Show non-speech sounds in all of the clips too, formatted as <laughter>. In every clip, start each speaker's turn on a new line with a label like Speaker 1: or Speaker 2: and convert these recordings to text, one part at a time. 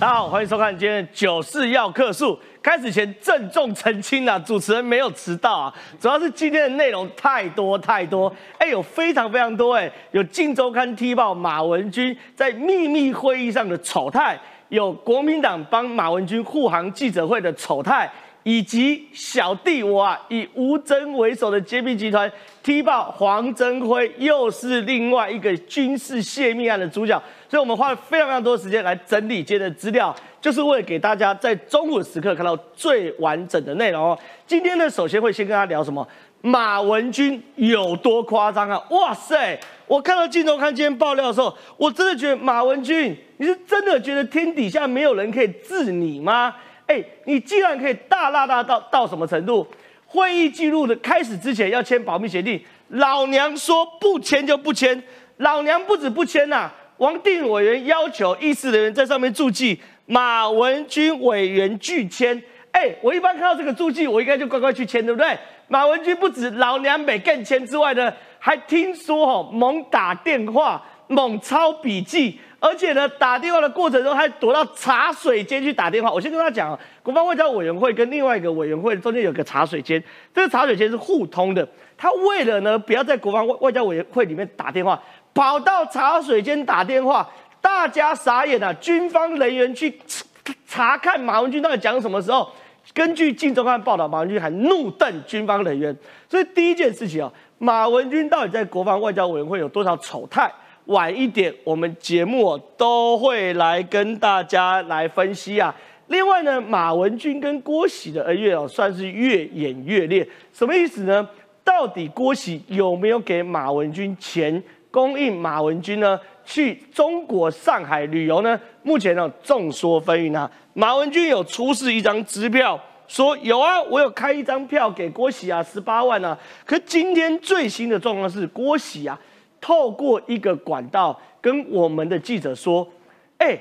Speaker 1: 大家好，欢迎收看今天的九四要客数。开始前郑重澄清啊，主持人没有迟到啊，主要是今天的内容太多太多，哎，有非常非常多哎，有《镜周刊》踢爆马文君在秘密会议上的丑态，有国民党帮马文君护航记者会的丑态。以及小弟我啊，以吴征为首的揭秘集团踢爆黄征辉，又是另外一个军事泄密案的主角，所以我们花了非常非常多的时间来整理今天的资料，就是为了给大家在中午时刻看到最完整的内容哦。今天呢，首先会先跟他聊什么？马文君有多夸张啊？哇塞！我看到镜头看今天爆料的时候，我真的觉得马文君，你是真的觉得天底下没有人可以治你吗？哎，你既然可以大大大到到什么程度？会议记录的开始之前要签保密协定，老娘说不签就不签，老娘不止不签呐！王定委员要求议事人员在上面注记，马文君委员拒签。哎，我一般看到这个注记，我应该就乖乖去签，对不对？马文君不止老娘没更签之外呢，还听说哦，猛打电话，猛抄笔记。而且呢，打电话的过程中还躲到茶水间去打电话。我先跟他讲啊，国防外交委员会跟另外一个委员会中间有个茶水间，这个茶水间是互通的。他为了呢，不要在国防外外交委员会里面打电话，跑到茶水间打电话，大家傻眼了。军方人员去查看马文君到底讲什么时候，根据《镜周刊》报道，马文君还怒瞪军方人员。所以第一件事情啊，马文君到底在国防外交委员会有多少丑态？晚一点，我们节目都会来跟大家来分析啊。另外呢，马文君跟郭喜的恩怨哦，算是越演越烈。什么意思呢？到底郭喜有没有给马文君钱供应马文君呢去中国上海旅游呢？目前呢众说纷纭啊。马文君有出示一张支票，说有啊，我有开一张票给郭喜啊，十八万啊。可今天最新的状况是郭喜啊。透过一个管道跟我们的记者说：“哎，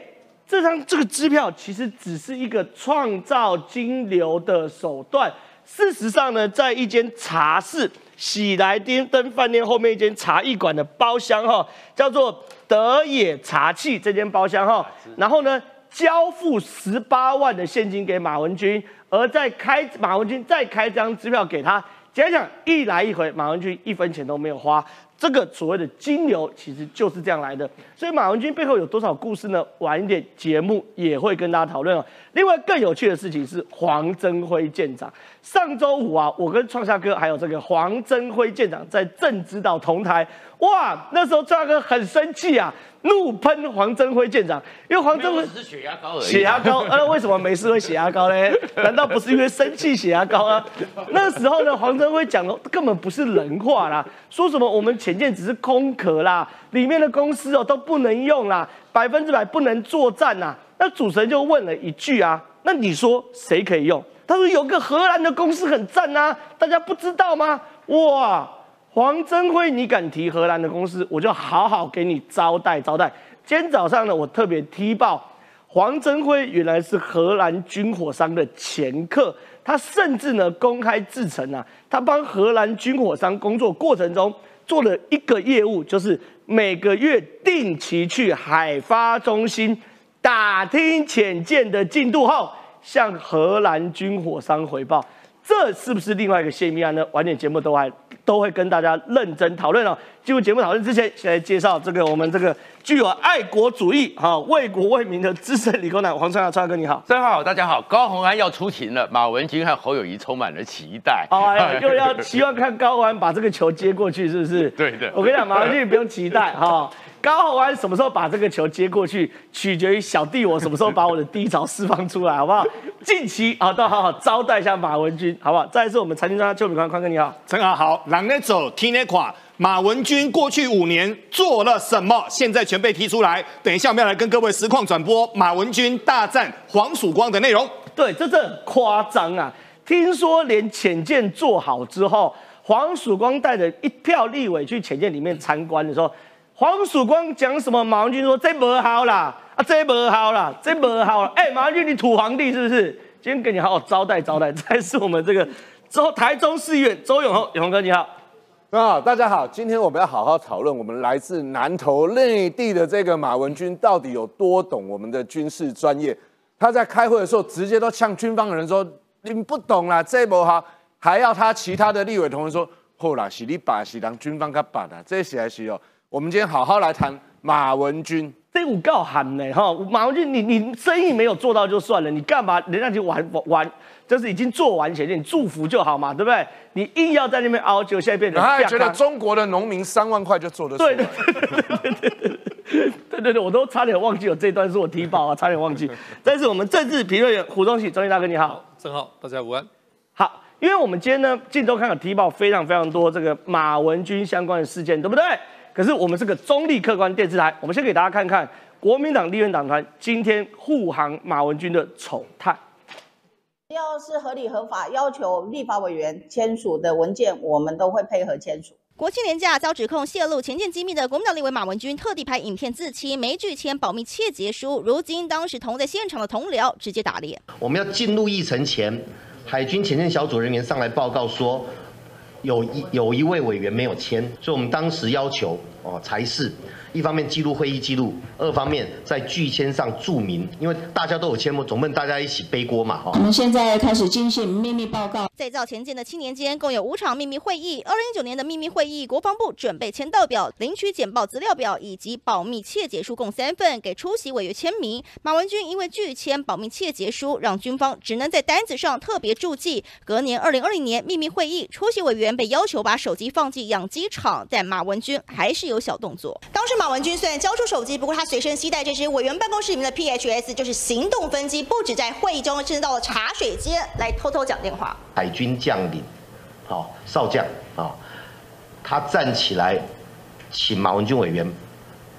Speaker 1: 这张这个支票其实只是一个创造金流的手段。事实上呢，在一间茶室喜来登饭店后面一间茶艺馆的包厢哈，叫做德野茶器这间包厢哈，然后呢，交付十八万的现金给马文君，而在开马文君再开张支票给他，讲讲一来一回，马文君一分钱都没有花。”这个所谓的金流其实就是这样来的，所以马文君背后有多少故事呢？晚一点节目也会跟大家讨论哦。另外更有趣的事情是黄增辉舰长，上周五啊，我跟创夏哥还有这个黄增辉舰长在正指导同台，哇，那时候创夏哥很生气啊。怒喷黄增辉舰长，因为黄增辉
Speaker 2: 是血压高而已。
Speaker 1: 血压高，呃，为什么没事会血压高呢？<laughs> 难道不是因为生气血压高啊？那时候呢，黄增辉讲的根本不是人话啦，说什么我们潜舰只是空壳啦，里面的公司哦都不能用啦，百分之百不能作战呐。那主持人就问了一句啊，那你说谁可以用？他说有个荷兰的公司很赞呐，大家不知道吗？哇！黄增辉，你敢提荷兰的公司，我就好好给你招待招待。今天早上呢，我特别踢爆黄增辉原来是荷兰军火商的前客，他甚至呢公开自称啊，他帮荷兰军火商工作过程中做了一个业务，就是每个月定期去海发中心打听潜舰的进度后，向荷兰军火商回报。这是不是另外一个泄密案呢？晚点节目都还都会跟大家认真讨论哦。进入节目讨论之前，先来介绍这个我们这个具有爱国主义、哈为国为民的资深理工男黄川川哥，你好，
Speaker 2: 大家好，大家好。高鸿安要出勤了，马文君和侯友谊充满了期待。
Speaker 1: 哎，<laughs> 又要希望看高安把这个球接过去，是不是？<laughs>
Speaker 2: 对的。
Speaker 1: 我跟你讲，马文君不用期待哈。高宏安什么时候把这个球接过去，取决于小弟我什么时候把我的低潮释放出来，好不好？近期啊，都好好招待一下马文君，好不好？再一次，我们财经专家邱炳宽宽哥你好，
Speaker 3: 陈好好，狼那走，听那垮。马文君过去五年做了什么？现在全被提出来。等一下我们要来跟各位实况转播马文君大战黄曙光的内容。
Speaker 1: 对，这这很夸张啊！听说连浅见做好之后，黄曙光带着一票立委去浅见里面参观的时候。黄曙光讲什么？马文君说这不好啦，啊这不好啦，这不好了。哎，马文君你土皇帝是不是？今天给你好好招待招待。再是我们这个周台中市议员周永宏，永宏哥你好。
Speaker 4: 啊，大家好，今天我们要好好讨论我们来自南投内地的这个马文君到底有多懂我们的军事专业。他在开会的时候直接都向军方的人说：“你们不懂啦，这不好。”还要他其他的立委同仁说：“后啦，是你把是让军方他办的，这些还是哦。”我们今天好好来谈马文君。
Speaker 1: 这五告喊呢哈，马文君，你你生意没有做到就算了，你干嘛人家就玩玩，就是已经做完前面，祝福就好嘛，对不对？你硬要在那边熬，就现在变成。
Speaker 4: 他还觉得中国的农民三万块就做得出来。
Speaker 1: 对对对对对对对对，我都差点忘记有这段是我提报啊，差点忘记。但是我们政治评论员胡宗喜，中毅大哥你好，
Speaker 5: 正好大家午安。
Speaker 1: 好，因为我们今天呢，镜头看有提报非常非常多这个马文君相关的事件，对不对？可是我们是个中立客观电视台，我们先给大家看看国民党立院党团今天护航马文君的丑态。
Speaker 6: 要是合理合法要求立法委员签署的文件，我们都会配合签署。
Speaker 7: 国庆年假遭指控泄露前件机密的国民党立委马文君，特地拍影片自清，没拒签保密窃结书。如今当时同在现场的同僚直接打脸。
Speaker 8: 我们要进入议程前，海军前线小组人员上来报告说。有一有一位委员没有签，所以我们当时要求哦，才是。一方面记录会议记录，二方面在拒签上注明，因为大家都有签过，总不能大家一起背锅嘛，哈。
Speaker 9: 我们现在开始进行秘密报告。
Speaker 7: 在造前进的七年间，共有五场秘密会议。二零一九年的秘密会议，国防部准备签到表、领取简报资料表以及保密窃结书共三份，给出席委员签名。马文君因为拒签保密窃结书，让军方只能在单子上特别注记。隔年二零二零年秘密会议，出席委员被要求把手机放进养鸡场，但马文君还是有小动作。当时。马文君虽然交出手机，不过他随身携带这支委员办公室里面的 PHS，就是行动分机，不止在会议中，甚至到了茶水间来偷偷讲电话。
Speaker 8: 海军将领，好少将啊，他站起来，请马文君委员。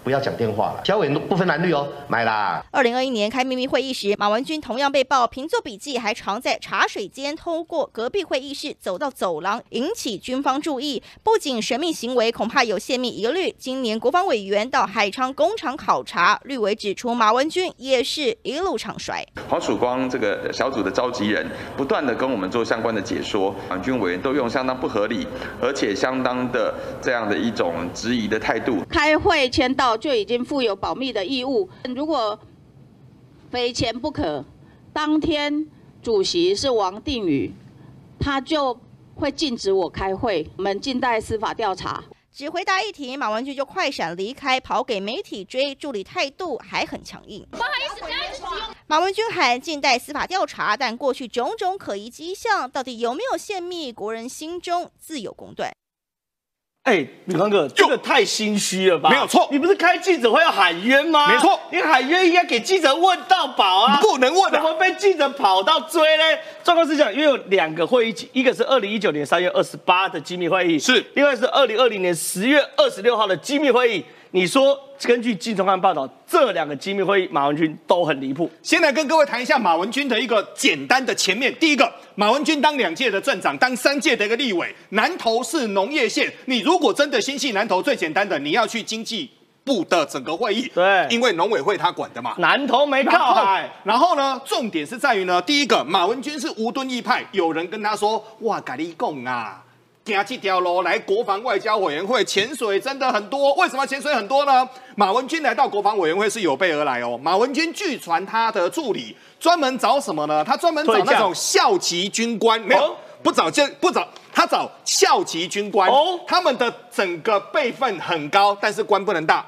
Speaker 8: 不要讲电话了，小委员都不分蓝绿哦，买啦。
Speaker 7: 二零二一年开秘密会议时，马文君同样被曝凭做笔记，还常在茶水间通过隔壁会议室走到走廊，引起军方注意。不仅神秘行为，恐怕有泄密疑虑。今年国防委员到海昌工厂考察，绿委指出马文君也是一路唱衰。
Speaker 10: 黄曙光这个小组的召集人，不断的跟我们做相关的解说，马军委员都用相当不合理，而且相当的这样的一种质疑的态度。
Speaker 9: 开会签到。就已经负有保密的义务。如果非签不可，当天主席是王定宇，他就会禁止我开会。我们静待司法调查。
Speaker 7: 只回答一题，马文君就快闪离开，跑给媒体追。助理态度还很强硬。不好意思，马文君喊静待司法调查，但过去种种可疑迹象，到底有没有泄密，国人心中自有公断。
Speaker 1: 哎，宇康哥，这个太心虚了吧？
Speaker 3: 没有错，
Speaker 1: 你不是开记者会要喊冤吗？
Speaker 3: 没错，
Speaker 1: 你喊冤应该给记者问到饱啊，
Speaker 3: 不能问，
Speaker 1: 怎么被记者跑到追呢？状况是这样，因为有两个会议，一个是二零一九年三月二十八的机密会议，
Speaker 3: 是，
Speaker 1: 另外是二零二零年十月二十六号的机密会议。你说，根据金钟汉报道，这两个机密会议，马文君都很离谱。
Speaker 3: 先来跟各位谈一下马文君的一个简单的前面。第一个，马文君当两届的镇长，当三届的一个立委，南投是农业县。你如果真的心系南投，最简单的，你要去经济部的整个会议。
Speaker 1: 对，
Speaker 3: 因为农委会他管的嘛。
Speaker 1: 南投没靠海。
Speaker 3: 然后呢，重点是在于呢，第一个，马文君是无敦义派，有人跟他说，哇，咖喱贡啊。加这条路来国防外交委员会潜水真的很多，为什么潜水很多呢？马文君来到国防委员会是有备而来哦。马文君据传他的助理专门找什么呢？他专门找那种校级军官，没有不找就不找，他找校级军官，哦他们的整个辈分很高，但是官不能大。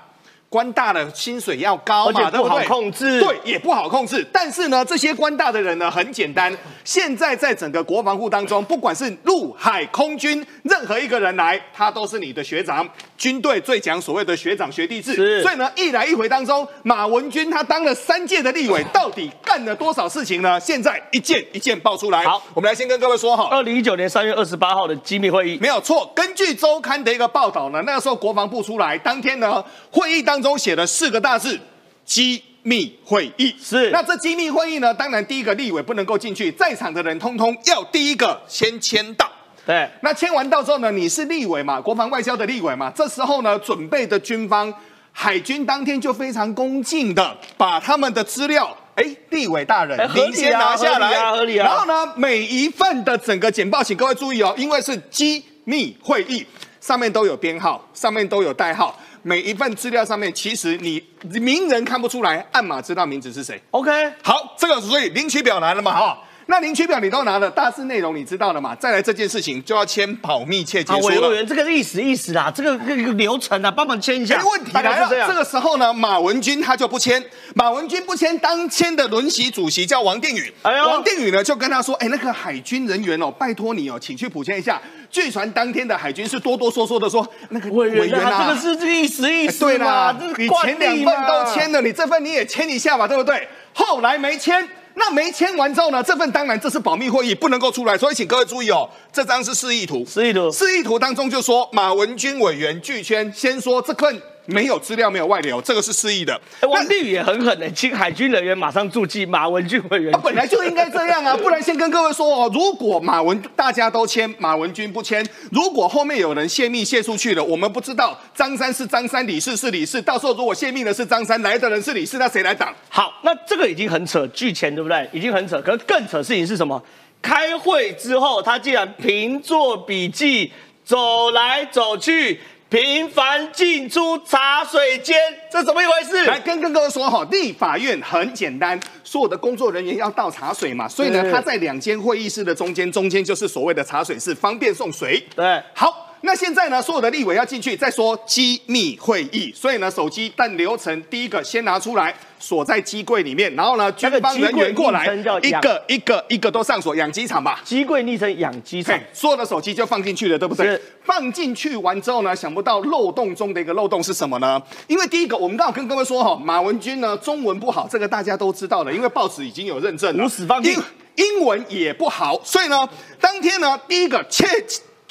Speaker 3: 官大的薪水要高嘛，
Speaker 1: 不好控制，
Speaker 3: 对，也不好控制。但是呢，这些官大的人呢，很简单。现在在整个国防部当中，不管是陆海空军，任何一个人来，他都是你的学长。军队最讲所谓的学长学弟制，所以呢，一来一回当中，马文君他当了三届的立委，到底干了多少事情呢？现在一件一件爆出来。
Speaker 1: 好，
Speaker 3: 我们来先跟各位说哈，
Speaker 1: 二零一九年三月二十八号的机密会议
Speaker 3: 没有错。根据周刊的一个报道呢，那个时候国防部出来当天呢，会议当中写了四个大字：机密会议。
Speaker 1: 是，
Speaker 3: 那这机密会议呢，当然第一个立委不能够进去，在场的人通通要第一个先签到。
Speaker 1: 对，
Speaker 3: 那签完到之后呢？你是立委嘛，国防外交的立委嘛？这时候呢，准备的军方海军当天就非常恭敬的把他们的资料，哎，立委大人，您先拿下来，然后呢，每一份的整个简报，请各位注意哦，因为是机密会议，上面都有编号，上面都有代号。每一份资料上面，其实你名人看不出来，暗码知道名字是谁。
Speaker 1: OK，
Speaker 3: 好，这个所以领取表来了嘛，哈。那领取表你都拿了，大致内容你知道了嘛？再来这件事情就要签保密切结
Speaker 1: 好，
Speaker 3: 书了。
Speaker 1: 委委员，这个意思意思啦，这个这个流程啊，帮忙签一下。
Speaker 3: 没，问题来了，
Speaker 1: 这
Speaker 3: 这个时候呢，马文君他就不签，马文君不签，当签的轮席主席叫王定宇，
Speaker 1: 哎呦
Speaker 3: 王定宇呢就跟他说，哎，那个海军人员哦，拜托你哦，请去补签一下。据传当天的海军是哆哆嗦嗦的说，那个
Speaker 1: 委员啊，
Speaker 3: 啊，
Speaker 1: 这个是这个意思意
Speaker 3: 哎
Speaker 1: 思
Speaker 3: 对啦你前两份都
Speaker 1: 嘛
Speaker 3: 签了，你这份你也签一下嘛，对不对？后来没签。那没签完之后呢？这份当然这是保密会议，不能够出来，所以请各位注意哦，这张是示意图。
Speaker 1: 示意图
Speaker 3: 示意图当中就说马文君委员拒签，先说这份没有资料没有外流，这个是示意的。
Speaker 1: 哎王定宇也很狠的，请海军人员马上注记马文俊委员
Speaker 3: 他，。本来就应该这样啊，不然先跟各位说哦，如果马文大家都签，马文君不签，如果后面有人泄密泄出去了，我们不知道张三是张三，李四是李四，到时候如果泄密的是张三，来的人是李四，那谁来挡？
Speaker 1: 好，那这个已经很扯，拒签对不对？已经很扯，可是更扯的事情是什么？开会之后，他竟然凭做笔记，走来走去，频繁进出茶水间，这怎么一回事？
Speaker 3: 来跟跟各位说哈，立法院很简单，所有的工作人员要倒茶水嘛，所以呢，
Speaker 1: 对
Speaker 3: 他在两间会议室的中间，中间就是所谓的茶水室，方便送水。
Speaker 1: 对，
Speaker 3: 好。那现在呢，所有的立委要进去，再说机密会议，所以呢，手机但流程第一个先拿出来，锁在机柜里面，然后呢，军
Speaker 1: 那个
Speaker 3: 方人员过来一
Speaker 1: 养
Speaker 3: 个一个一个都上锁，养鸡场吧。
Speaker 1: 机柜昵称养鸡场，，
Speaker 3: 所有的手机就放进去了，对不对？放进去完之后呢，想不到漏洞中的一个漏洞是什么呢？因为第一个，我们刚好跟各位说哈，马文君呢中文不好，这个大家都知道了，因为报纸已经有认证了。
Speaker 1: 无死放屁
Speaker 3: 英英文也不好，所以呢，当天呢，第一个切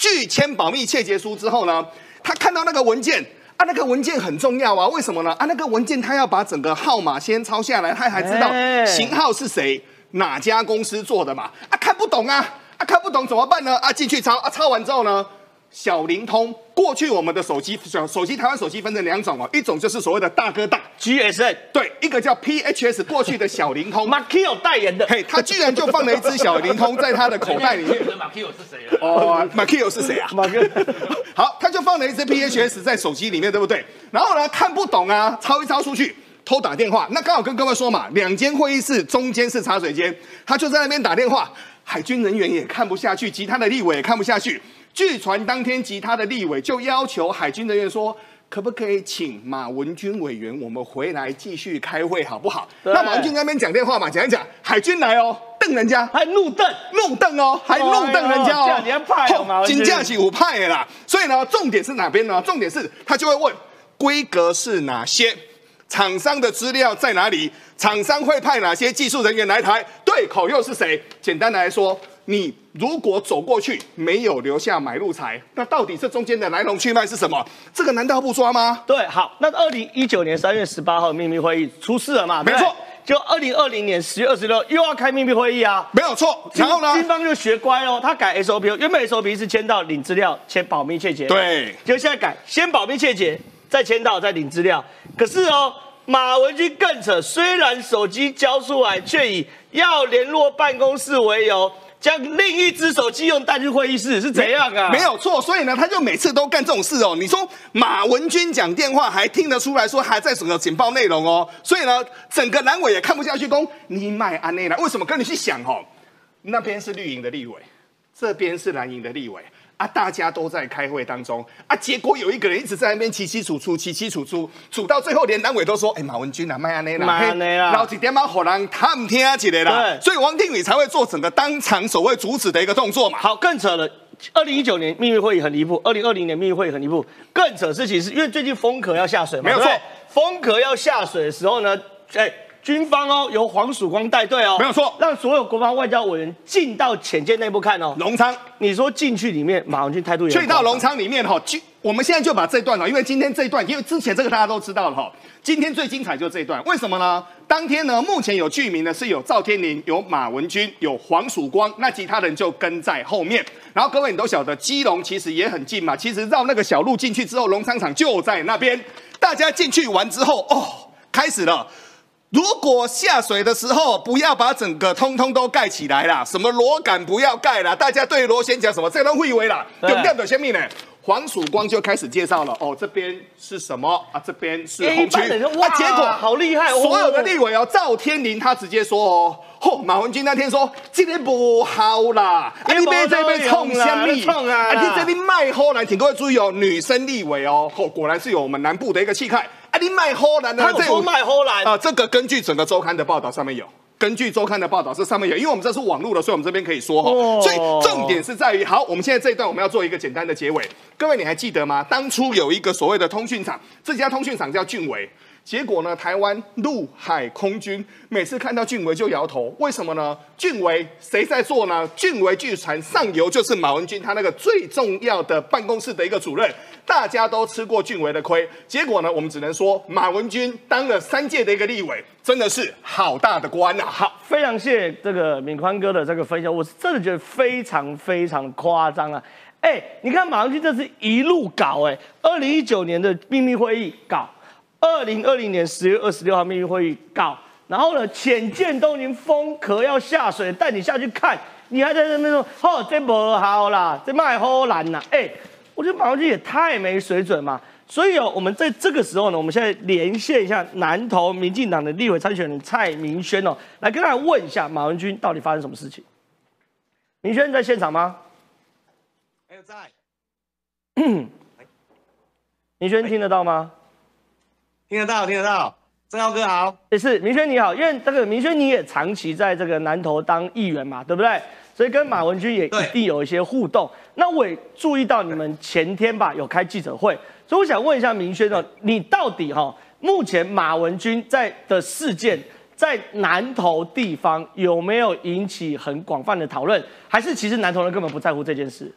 Speaker 3: 拒签保密切结书之后呢，他看到那个文件。啊，那个文件很重要啊，为什么呢？啊，那个文件他要把整个号码先抄下来，他还知道
Speaker 1: 哎
Speaker 3: 型号是谁，哪家公司做的嘛？啊，看不懂啊，啊，看不懂怎么办呢？啊，进去抄，啊，抄完之后呢，小灵通，过去我们的手机手手机台湾手机分成两种哦，一种就是所谓的大哥大
Speaker 1: ，GSN
Speaker 3: 对，一个叫 PHS，过去的小灵通。
Speaker 1: Makio 代言的，
Speaker 3: 嘿，他居然就放了一只小灵通在他的口袋里面。<laughs>
Speaker 2: 马 Q 是谁了？
Speaker 3: 哦 m a k i o 是谁啊？
Speaker 1: 马哥，<laughs>
Speaker 3: 好，他就放了一只 PHS 在手机里面，对不对？然后呢，看不懂啊，抄一抄出去，偷打电话。那刚好跟各位说嘛，两间会议室中间是茶水间，他就在那边打电话。海军人员也看不下去，其他的立委也看不下去。据传当天吉他的立委就要求海军人员说。可不可以请马文君委员我们回来继续开会好不好？那马文君在那边讲电话嘛，讲一讲，海军来哦，瞪人家，
Speaker 1: 还怒瞪，
Speaker 3: 怒瞪哦，还怒瞪人家哦，
Speaker 1: 哎呦这样你还派哦马文君
Speaker 3: 金价起五派的啦。所以呢，重点是哪边呢？重点是他就会问规格是哪些，厂商的资料在哪里，厂商会派哪些技术人员来台，对口又是谁？简单来说。你如果走过去没有留下买路财，那到底这中间的来龙去脉是什么？这个难道不抓吗？
Speaker 1: 对，好，那二零一九年三月十八号秘密会议出事了嘛？
Speaker 3: 没错，
Speaker 1: 就二零二零年十月二十六又要开秘密会议啊。
Speaker 3: 没有错。然后呢
Speaker 1: 军？方就学乖哦，他改 SOP，原本 SOP 是签到领资料，签保密窃结，，
Speaker 3: 对，
Speaker 1: 就现在改先保密窃结，再签到，再领资料。可是哦，马文君更扯，虽然手机交出来，却以要联络办公室为由。将另一只手机用带去会议室是怎样啊？
Speaker 3: 没有错，所以呢，他就每次都干这种事哦。你说马文君讲电话还听得出来说还在整个简报内容哦，所以呢，整个蓝委也看不下去，公你买安内了，为什么？跟你去想哦，那边是绿营的立委，这边是蓝营的立委。啊，大家都在开会当中啊，结果有一个人一直在那边起起楚楚，起起楚楚，楚到最后连蓝委都说：“哎、马文君啊，麦安内啦，
Speaker 1: 麦安内啦
Speaker 3: 然后几点嘛，火狼他们听起来啦。”
Speaker 1: 对
Speaker 3: 所以王定宇才会做整个当场所谓阻止的一个动作嘛。
Speaker 1: 好，更扯了。二零一九年秘密会议很离谱，二零二零年秘密会议很离谱。更扯的事情是因为最近风壳要下水嘛，
Speaker 3: 没有错
Speaker 1: 风壳要下水的时候呢，哎，军方哦由黄曙光带队哦，
Speaker 3: 没有错
Speaker 1: 让所有国防外交委员进到潜舰内部看哦。
Speaker 3: 隆仓
Speaker 1: 你说进去里面，马文君态度也
Speaker 3: 去到
Speaker 1: 夸张
Speaker 3: 隆仓里面哈，就我们现在就把这段了，因为今天这一段，因为之前这个大家都知道了哈，今天最精彩就是这一段，为什么呢？当天呢，目前有剧名呢是有赵天麟、有马文君、有黄曙光，那其他人就跟在后面。然后各位你都晓得，基隆其实也很近嘛，其实绕那个小路进去之后，龙仓场就在那边。大家进去完之后，哦，开始了。如果下水的时候不要把整个通通都盖起来啦，什么螺杆不要盖啦，大家对螺旋桨什么这都会为啦，
Speaker 1: 对
Speaker 3: 重点就什么呢？黄曙光就开始介绍了，哦，这边是什么啊？这边是
Speaker 1: 哎
Speaker 3: 红区
Speaker 1: 哇
Speaker 3: 啊结果
Speaker 1: 好厉害哦
Speaker 3: 所有的立委哦，赵天麟他直接说哦，嚯、马文君那天说今天不好啦，啊你别这边冲什么？
Speaker 1: 冲啊
Speaker 3: 啊你这里卖后来，请各位注意哦，女生立委哦，哦果然是有我们南部的一个气概。啊你卖荷兰的，
Speaker 1: 他
Speaker 3: 这有
Speaker 1: 卖荷兰
Speaker 3: 啊，这个根据整个周刊的报道上面有。根据周刊的报道，这上面有，因为我们这是网络的，所以我们这边可以说哈。
Speaker 1: 哦
Speaker 3: 所以重点是在于，好，我们现在这一段我们要做一个简单的结尾。各位，你还记得吗？当初有一个所谓的通讯厂，这家通讯厂叫俊维。结果呢，台湾陆海空军每次看到俊维就摇头，为什么呢？俊维谁在做呢？俊维据传上游就是马文君他那个最重要的办公室的一个主任，大家都吃过俊维的亏。结果呢，我们只能说马文君当了三届的一个立委，真的是好大的官呐、
Speaker 1: 好，非常谢谢这个敏宽哥的这个分享，我是真的觉得非常非常夸张啊！哎，你看马文君这是一路搞，哎，二零一九年的秘密会议搞，二零二零年十月二十六号秘密会议告，然后呢，浅见都已经封壳要下水，带你下去看，你还在那边说，哦，这不好啦，这卖好难呐，哎，我觉得马文君也太没水准嘛。所以哦，我们在这个时候呢，我们现在连线一下南投民进党的立委参选人蔡明轩哦，来跟大家问一下马文君到底发生什么事情。明轩在现场吗？
Speaker 5: 还有在，<clears throat>
Speaker 1: 明轩听得到吗？
Speaker 5: 听得到，听得到。正浩哥好，
Speaker 1: 也是明轩你好，因为这个明轩你也长期在这个南投当议员嘛，对不对？所以跟马文君也一定有一些互动。那我也注意到你们前天吧有开记者会，所以我想问一下明轩哦，你到底哈、目前马文君在的事件在南投地方有没有引起很广泛的讨论，还是其实南投人根本不在乎这件事？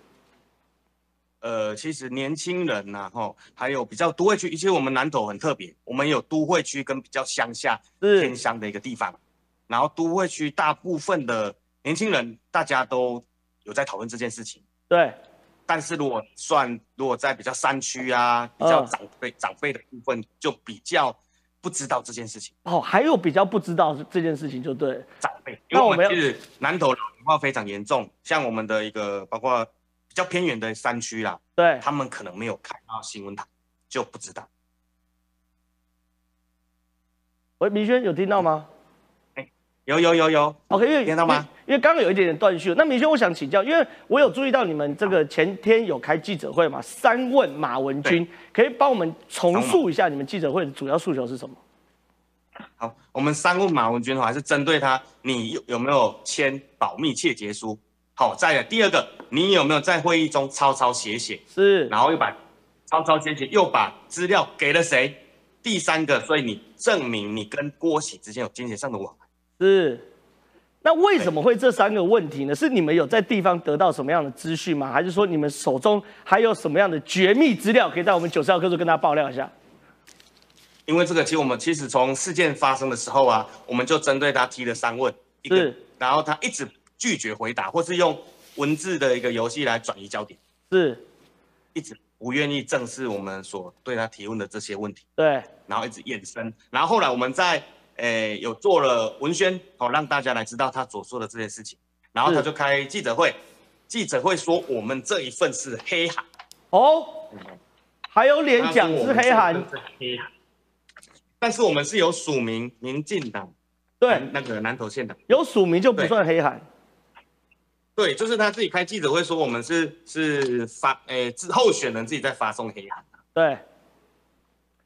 Speaker 5: 呃，其实年轻人呐、吼，还有比较都会区，其实我们南投很特别，我们有都会区跟比较乡下偏乡的一个地方，然后都会区大部分的年轻人大家都有在讨论这件事情，
Speaker 1: 对，
Speaker 5: 但是如果算如果在比较山区啊，比较
Speaker 1: 嗯
Speaker 5: 长辈、长辈的部分，就比较不知道这件事情。
Speaker 1: 哦，还有比较不知道这件事情就对了。
Speaker 5: 长辈，因
Speaker 1: 那我们
Speaker 5: 其实南投老龄化非常严重，像我们的一个包括比较偏远的山区啦，
Speaker 1: 对，
Speaker 5: 他们可能没有看到新闻台，就不知道。
Speaker 1: 喂，明轩有听到吗？
Speaker 5: 有有有有
Speaker 1: OK，因为
Speaker 5: 听到吗？
Speaker 1: 因为因为刚刚有一点点断续。那明轩，我想请教，因为我有注意到你们这个前天有开记者会嘛，三问马文君，可以帮我们重述一下你们记者会的主要诉求是什么？
Speaker 5: 好，我们三问马文君哈，还是针对他，你有有没有签保密窃结书？好，再来第二个，你有没有在会议中抄抄写写？
Speaker 1: 是，
Speaker 5: 然后又把抄抄写写，又把资料给了谁？第三个，所以你证明你跟郭喜之间有金钱上的往来。
Speaker 1: 是。那为什么会这三个问题呢？是你们有在地方得到什么样的资讯吗？还是说你们手中还有什么样的绝密资料，可以在我们九十号课桌跟大家爆料一下？
Speaker 5: 因为这个，其实我们其实从事件发生的时候啊，我们就针对他提了三问，一个
Speaker 1: 是，
Speaker 5: 然后他一直拒绝回答，或是用文字的一个游戏来转移焦点，
Speaker 1: 是，
Speaker 5: 一直不愿意正视我们所对他提问的这些问题，
Speaker 1: 对，
Speaker 5: 然后一直延伸，然后后来我们在诶有做了文宣，好、让大家来知道他所说的这件事情，然后他就开记者会，记者会说我们这一份是黑函，
Speaker 1: 哦，还有脸讲是黑函，
Speaker 5: 但是我们是有署名民进党。
Speaker 1: 对，
Speaker 5: 那个南投县的，
Speaker 1: 有署名就不算黑函。
Speaker 5: 对，就是他自己开记者会说我们是是发诶自候选人自己在发送黑函，
Speaker 1: 对，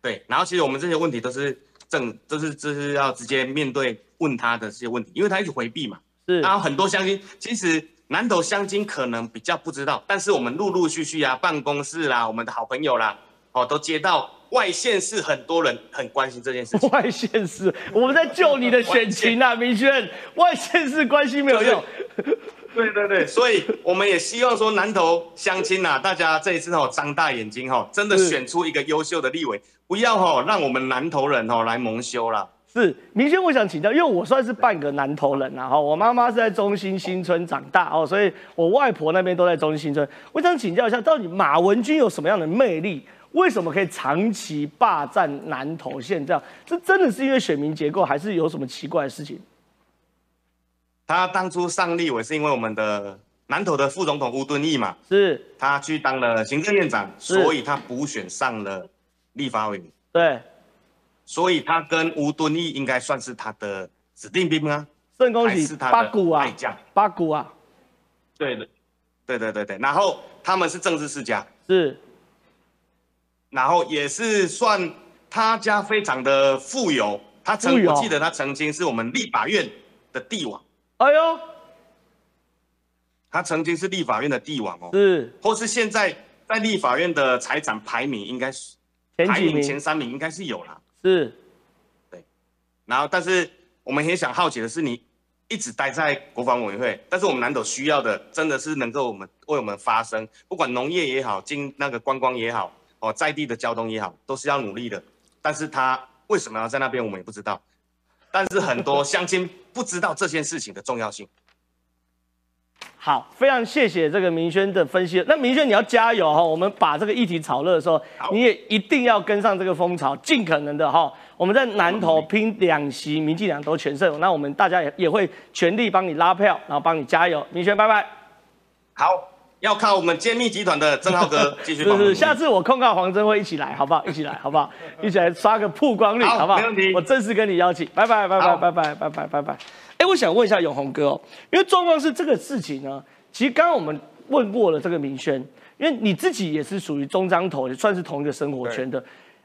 Speaker 5: 对，然后其实我们这些问题都是正都是就是要直接面对问他的这些问题，因为他一直回避嘛，
Speaker 1: 是，
Speaker 5: 然后很多乡亲其实南投乡亲可能比较不知道，但是我们陆陆续续啊办公室啦，我们的好朋友啦，哦都接到外县市很多人很关心这件事情，
Speaker 1: 外县市，我们在救你的选情啊，明轩，外县市关心没有用。
Speaker 5: 对对对，所以我们也希望说南投乡亲呐、大家这一次哦张大眼睛哈、真的选出一个优秀的立委，不要哈、让我们南投人哦来蒙羞啦。
Speaker 1: 是，明轩，我想请教，因为我算是半个南投人啊，哈，我妈妈是在中心新村长大哦，所以我外婆那边都在中心新村。我想请教一下，到底马文君有什么样的魅力？为什么可以长期霸占南投县？这样，这真的是因为选民结构，还是有什么奇怪的事情？
Speaker 5: 他当初上立委是因为我们的南投的副总统吴敦义嘛，
Speaker 1: 是。
Speaker 5: 他去当了行政院长，所以他补选上了立法委员，
Speaker 1: 对，
Speaker 5: 所以他跟吴敦义应该算是他的指定兵啊，
Speaker 1: 圣恭喜
Speaker 5: 还是他的
Speaker 1: 八股啊八股啊，
Speaker 5: 对的，对对对对，然后他们是政治世家，
Speaker 1: 是。
Speaker 5: 然后也是算他家非常的富有，他曾
Speaker 1: 富
Speaker 5: 我记得他曾经是我们立法院的帝王，
Speaker 1: 哎呦，
Speaker 5: 他曾经是立法院的帝王哦，
Speaker 1: 是
Speaker 5: 或是现在在立法院的财产排名应该是排名
Speaker 1: 前
Speaker 5: 三名应该是有啦。
Speaker 1: 是对
Speaker 5: 然后，但是我们也想好奇的是，你一直待在国防委员会，但是我们南投需要的真的是能够我们为我们发声，不管农业也好，经那个观光也好，哦，在地的交通也好，都是要努力的。但是他为什么要在那边，我们也不知道。但是很多乡亲不知道这件事情的重要性。
Speaker 1: 好，非常谢谢这个明轩的分析。那明轩你要加油哈，我们把这个议题炒热的时候，你也一定要跟上这个风潮，尽可能的哈。我们在南投拼两席，民进党都全胜，那我们大家也也会全力帮你拉票，然后帮你加油。明轩，拜拜。
Speaker 5: 好，要靠我们揭秘集团的曾浩哥 <laughs> 继续
Speaker 1: 是是。下次我控告黄真会一起来，好不好？一起来，好不好？<laughs> 一起来刷个曝光率，
Speaker 5: 好
Speaker 1: 好不好
Speaker 5: 没问题？
Speaker 1: 我正式跟你邀请，拜拜，拜拜，拜拜，拜拜，拜拜。哎，我想问一下永红哥哦，因为状况是这个事情呢，其实刚刚我们问过了这个明轩，因为你自己也是属于中彰投，也算是同一个生活圈的。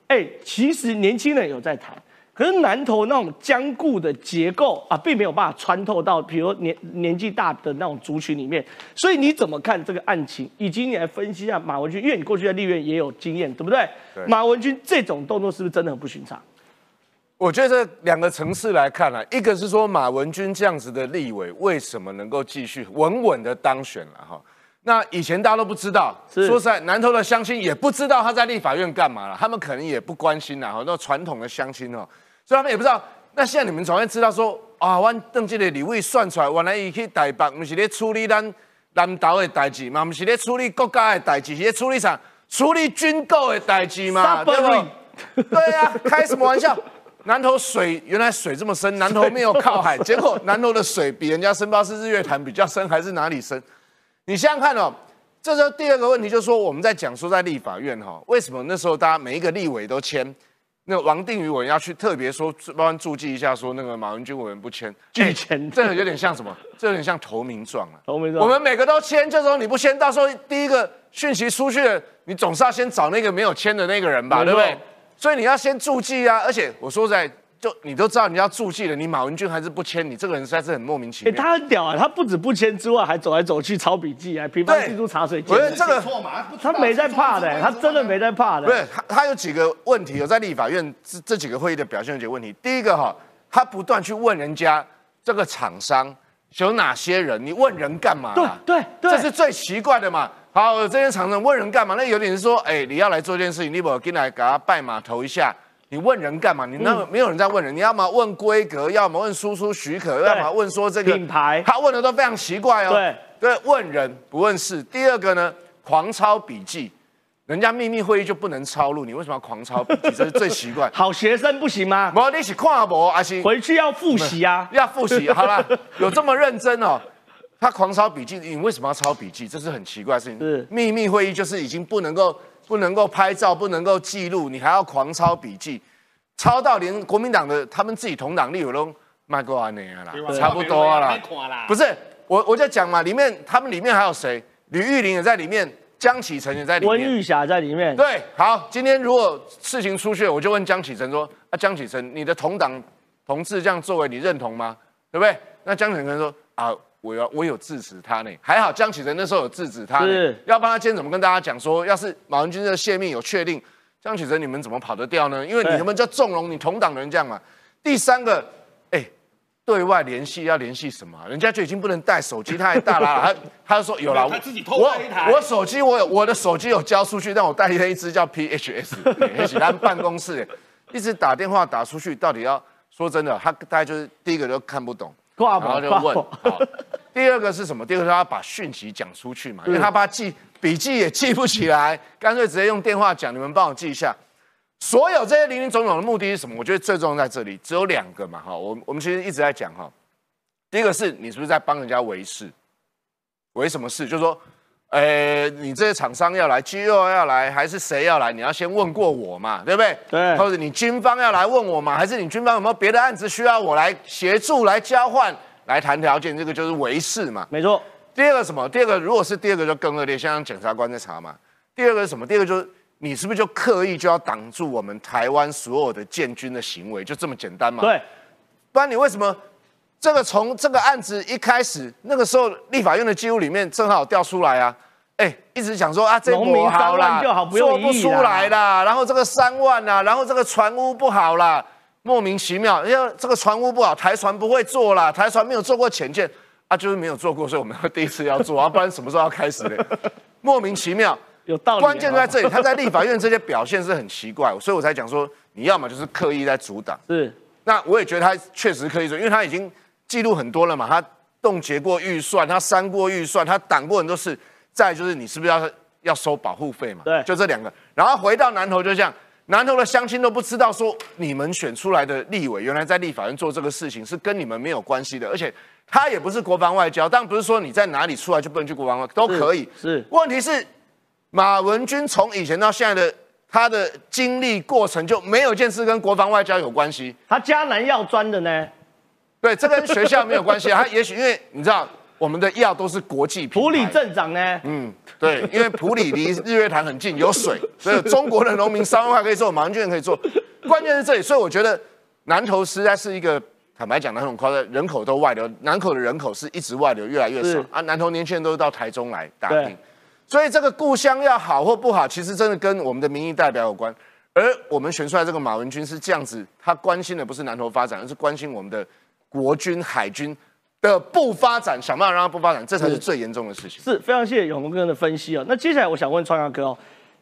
Speaker 1: 哎，其实年轻人有在谈，可是南投那种僵固的结构啊，并没有办法穿透到，比如年年纪大的那种族群里面。所以你怎么看这个案情，以及你来分析一下马文君，因为你过去在立院也有经验，对不对？
Speaker 4: 对
Speaker 1: 马文君这种动作是不是真的很不寻常？
Speaker 4: 我觉得这两个层次来看啊，一个是说马文君这样子的立委为什么能够继续稳稳的当选了哈？那以前大家都不知道，
Speaker 1: 是
Speaker 4: 说实在，南投的乡亲也不知道他在立法院干嘛了，他们可能也不关心啦哈。那传统的乡亲哦，所以他们也不知道。那现在你们总会知道说啊，阮邓这个立委算出来，原来伊去台北，不是咧处理咱南投的代志嘛，不是咧处理国家的代志，是咧处理啥？处理军购的代志嘛，对不对？对呀、开什么玩笑？南投水原来水这么深，南投没有靠海，结果南投的水比人家深，不知道是日月潭比较深还是哪里深。你想想看哦，这时候第二个问题就是说，我们在讲说在立法院哈、为什么那时候大家每一个立委都签？那个王定宇委员要去特别说，帮忙注记一下，说那个马文君委员不签，
Speaker 1: 拒签
Speaker 4: 这个有点像什么？这有点像投名状啊。
Speaker 1: 投名状
Speaker 4: 我们每个都签，这时候你不签，到时候第一个讯息出去了，你总是要先找那个没有签的那个人吧，对不对？所以你要先注记啊，而且我说在，就你都知道你要注记了，你马文君还是不签，你这个人实在是很莫名其
Speaker 1: 哎、
Speaker 4: 妙。
Speaker 1: 他很屌啊！他不止不签之外，还走来走去抄笔记，还比方
Speaker 4: 对
Speaker 1: 进出茶水间
Speaker 4: 我觉。得这个
Speaker 1: 他没在怕的、他真的没在怕的。
Speaker 4: 不是他，他有几个问题，有在立法院这这几个会议的表现有几个问题。第一个哈，他不断去问人家这个厂商有哪些人，你问人干嘛
Speaker 1: 对
Speaker 4: 啦？
Speaker 1: 对对，
Speaker 4: 这是最奇怪的嘛。好，这些厂商问人干嘛？那有点是说，哎，你要来做一件事情，你不进来给他拜码头一下。你问人干嘛？你那
Speaker 1: 嗯
Speaker 4: 没有人在问人，你要么问规格，要么问输出许可，要么问说这个
Speaker 1: 品牌
Speaker 4: 他问的都非常奇怪哦。
Speaker 1: 对
Speaker 4: 对，问人不问事。第二个呢，狂抄笔记，人家秘密会议就不能抄录，你为什么要狂抄笔记？<laughs> 这是最奇怪。
Speaker 1: 好学生不行吗？
Speaker 4: 无你是跨博阿是
Speaker 1: 回去要复习啊！
Speaker 4: 要复习？<laughs> 好了，有这么认真哦？他狂抄笔记，你为什么要抄笔记？这是很奇怪的事情。
Speaker 1: 是
Speaker 4: 秘密会议就是已经不能够不能够拍照，不能够记录，你还要狂抄笔记，抄到连国民党的他们自己同党立委都卖过安尼啊啦，差不多啊啦。不是我我在讲嘛，里面他们里面还有谁？吕玉玲也在里面，江启臣也在里面。
Speaker 1: 温玉霞在里面，
Speaker 4: 对，好，今天如果事情出去了，我就问江启臣说：“啊，江启臣，你的同党同志这样作为，你认同吗？对不对？”那江启臣说：“啊，我要我有制止他呢，还好江启臣那时候有制止他呢，要不然他今天怎么跟大家讲说，要是马文君的泄密有确定，江启臣你们怎么跑得掉呢？因为你
Speaker 1: 对
Speaker 4: 们叫纵容你同党的人这样嘛。第三个，哎。对外联系要联系什么啊？人家就已经不能带手机，他还大啦，<laughs> 他他就说有了，
Speaker 3: 他自己偷
Speaker 4: 我我手机我有我的手机有交出去，但我带了一只叫 PHS，而且他们办公室一直打电话打出去，到底要说真的，他大概就是第一个都看不懂，
Speaker 1: 挂
Speaker 4: 然后就问。好，第二个是什么？第二个是他把讯息讲出去嘛，因为他怕记笔记也记不起来，<laughs> 干脆直接用电话讲，你们帮我记一下。所有这些零零总总的目的是什么？我觉得最重要在这里，只有两个嘛，哈，我我们其实一直在讲哈。第一个是你是不是在帮人家维事？为什么事？就是说，呃，你这些厂商要来，G 二要来，还是谁要来？你要先问过我嘛，对不对？
Speaker 1: 对
Speaker 4: 或者你军方要来问我嘛，还是你军方有没有别的案子需要我来协助、来交换、来谈条件？这个就是维事嘛。
Speaker 1: 没错，
Speaker 4: 第二个什么？第二个如果是第二个就更恶劣，像检察官在查嘛。第二个是什么？第二个就是你是不是就刻意就要挡住我们台湾所有的建军的行为，就这么简单嘛？
Speaker 1: 对，
Speaker 4: 不然你为什么这个从这个案子一开始，那个时候立法院的记录里面正好调出来啊？哎，一直讲说啊，这
Speaker 1: 农民
Speaker 4: 不好
Speaker 1: 三
Speaker 4: 啦，
Speaker 1: 万就好不用
Speaker 4: 做不出来啦，然后这个三万啊，然后这个船屋不好啦，莫名其妙，因为这个船坞不好，台船不会做啦，台船没有做过潜舰啊，就是没有做过，所以我们要第一次要做啊，不然什么时候要开始呢？<laughs> 莫名其妙。
Speaker 1: 有道理啊。
Speaker 4: 关键就在这里，他在立法院这些表现是很奇怪，所以我才讲说，你要么就是刻意在阻挡。
Speaker 1: 是
Speaker 4: 那我也觉得他确实刻意做，因为他已经记录很多了嘛，他冻结过预算，他删过预算，他挡过很多事。再来就是你是不是要要收保护费嘛？
Speaker 1: 对
Speaker 4: 就这两个。然后回到南投就这样，南投的乡亲都不知道说你们选出来的立委原来在立法院做这个事情是跟你们没有关系的，而且他也不是国防外交，但不是说你在哪里出来就不能去国防外，都可以。
Speaker 1: 是
Speaker 4: 问题是马文君从以前到现在的他的经历过程就没有一件事跟国防外交有关系。
Speaker 1: 他迦南要专的呢，
Speaker 4: 对，这跟学校没有关系啊。他也许因为你知道，我们的药都是国际品牌
Speaker 1: 普里镇长呢，
Speaker 4: 嗯，对，因为普里离日月潭很近，有水，<laughs> 所以中国的农民三万块可以做，马文君可以做。关键是这里，所以我觉得南投实在是一个坦白讲，南投很夸张，人口都外流，南口的人口是一直外流，越来越少
Speaker 1: 是
Speaker 4: 啊。南投年轻人都是到台中来打拼，所以这个故乡要好或不好，其实真的跟我们的民意代表有关。而我们选出来这个马文君是这样子，他关心的不是南投发展，而是关心我们的国军、海军的不发展，想办法让它不发展，这才是
Speaker 1: 是
Speaker 4: 最严重的事情。
Speaker 1: 是非常谢谢永龙哥的分析哦。那接下来我想问川阳哥哦，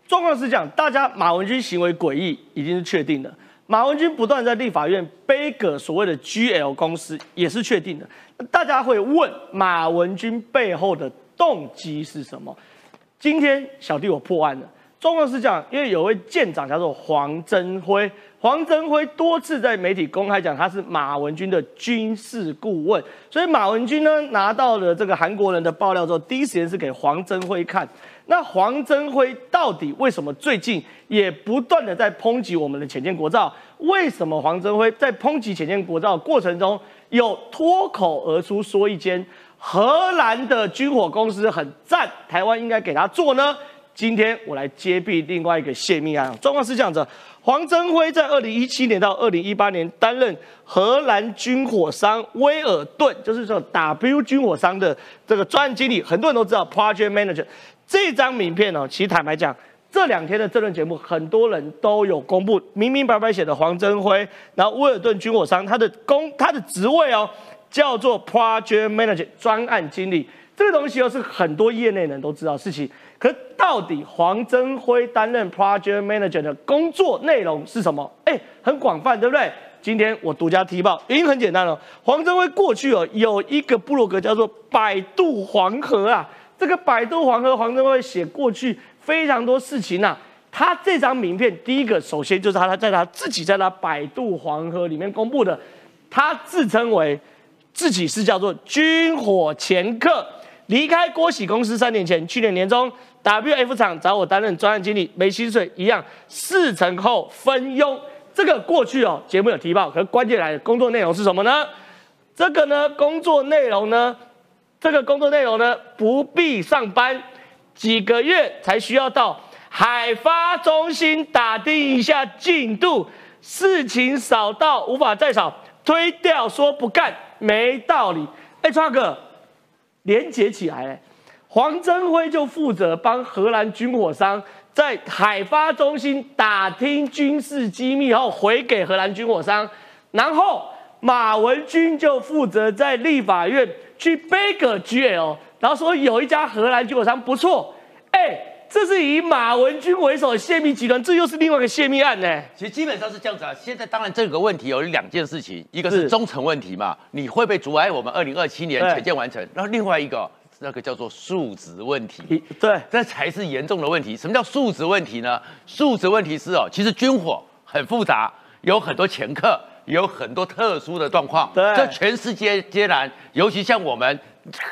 Speaker 1: 状况是这样，大家马文君行为诡异已经是确定的，马文君不断在立法院背个所谓的 GL 公司也是确定的。大家会问马文君背后的动机是什么？今天小弟我破案了。状况是这样，因为有位舰长叫做黄真辉，黄登辉多次在媒体公开讲他是马文君的军事顾问，所以马文君呢拿到了这个韩国人的爆料之后，第一时间是给黄登辉看。那黄登辉到底为什么最近也不断的在抨击我们的潜舰国造？为什么黄登辉在抨击潜舰国造的过程中有脱口而出说一间荷兰的军火公司很赞，台湾应该给他做呢？今天我来揭秘另外一个泄密案，状况是这样子：黄登辉在二零一七年到二零一八年担任荷兰军火商威尔顿，就是说 W 军火商的这个专案经理，很多人都知道 Project Manager 这张名片哦。其实坦白讲，这两天的这轮节目，很多人都有公布，明明白白写的黄登辉，然后威尔顿军火商他的工他的职位哦，叫做 Project Manager 专案经理。这个东西又是很多业内人都知道事情，可到底黄登辉担任 Project Manager 的工作内容是什么？哎，很广泛，对不对？今天我独家提报，原因很简单哦。黄登辉过去哦有一个部落格叫做百度黄河啊，这个百度黄河，黄登辉写过去非常多事情啊。他这张名片，第一个首先就是他他在他自己在他百度黄河里面公布的，他自称为自己是叫做军火掮客。离开郭喜公司三年前，去年年中，WF 厂找我担任专案经理，没薪水一样，事成后分佣。这个过去哦，节目有提报，可是关键来了，工作内容是什么呢？这个呢，工作内容呢，这个工作内容呢，不必上班，几个月才需要到海发中心打听一下进度，事情少到无法再少，推掉说不干，没道理。哎，川哥。连接起来，黄镇辉就负责帮荷兰军火商在海发中心打听军事机密后回给荷兰军火商，然后马文君就负责在立法院去背个 GL，然后说有一家荷兰军火商不错，哎，这是以马文君为首的泄密集团，这又是另外一个泄密案呢。
Speaker 2: 其实基本上是这样子啊。现在当然这个问题有两件事情，一个是忠诚问题嘛，你会被阻碍我们二零二七年
Speaker 1: 对
Speaker 2: 全建完成，然后另外一个那个叫做数值问题。
Speaker 1: 对，
Speaker 2: 这才是严重的问题。什么叫数值问题呢？数值问题是哦，其实军火很复杂，有很多前客，有很多特殊的状况。
Speaker 1: 对
Speaker 2: 这全世界皆然，尤其像我们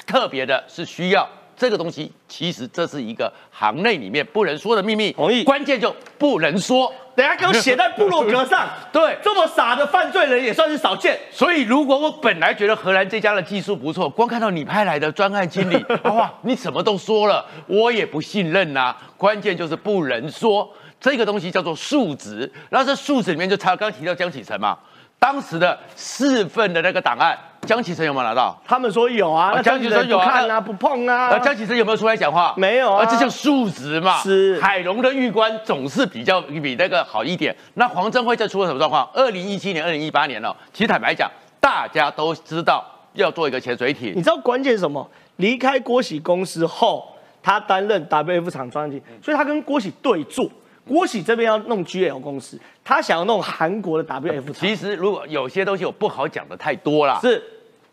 Speaker 2: 特别的是需要这个东西其实这是一个行内里面不能说的秘密，
Speaker 1: 同意
Speaker 2: 关键就不能说。
Speaker 1: 等下给我写在部落格上。<laughs>
Speaker 2: 对，
Speaker 1: 这么傻的犯罪人也算是少见。
Speaker 2: 所以如果我本来觉得荷兰这家的技术不错，光看到你派来的专案经理，<laughs> 哇，你什么都说了，我也不信任呐、关键就是不能说这个东西叫做数值，然后这数值里面就差刚刚提到江启臣嘛，当时的四份的那个档案，江启臣有没有拿到？
Speaker 1: 他们说有啊，那
Speaker 2: 江启臣有
Speaker 1: 看啊，不碰啊。
Speaker 2: 那，江启臣有没有出来讲话？
Speaker 1: 没有啊
Speaker 2: 这叫数值嘛。
Speaker 1: 是
Speaker 2: 海龙的玉官总是比较比那个好一点。那黄镇辉这出了什么状况？二零一七年、二零一八年了，其实坦白讲，大家都知道要做一个潜水艇
Speaker 1: 你，知道关键是什么？离开郭喜公司后，他担任 WF 厂专辑，所以他跟郭喜对坐。郭喜这边要弄 GL 公司，他想要弄韩国的 WF 厂。
Speaker 2: 其实如果有些东西我不好讲的太多了，
Speaker 1: 是，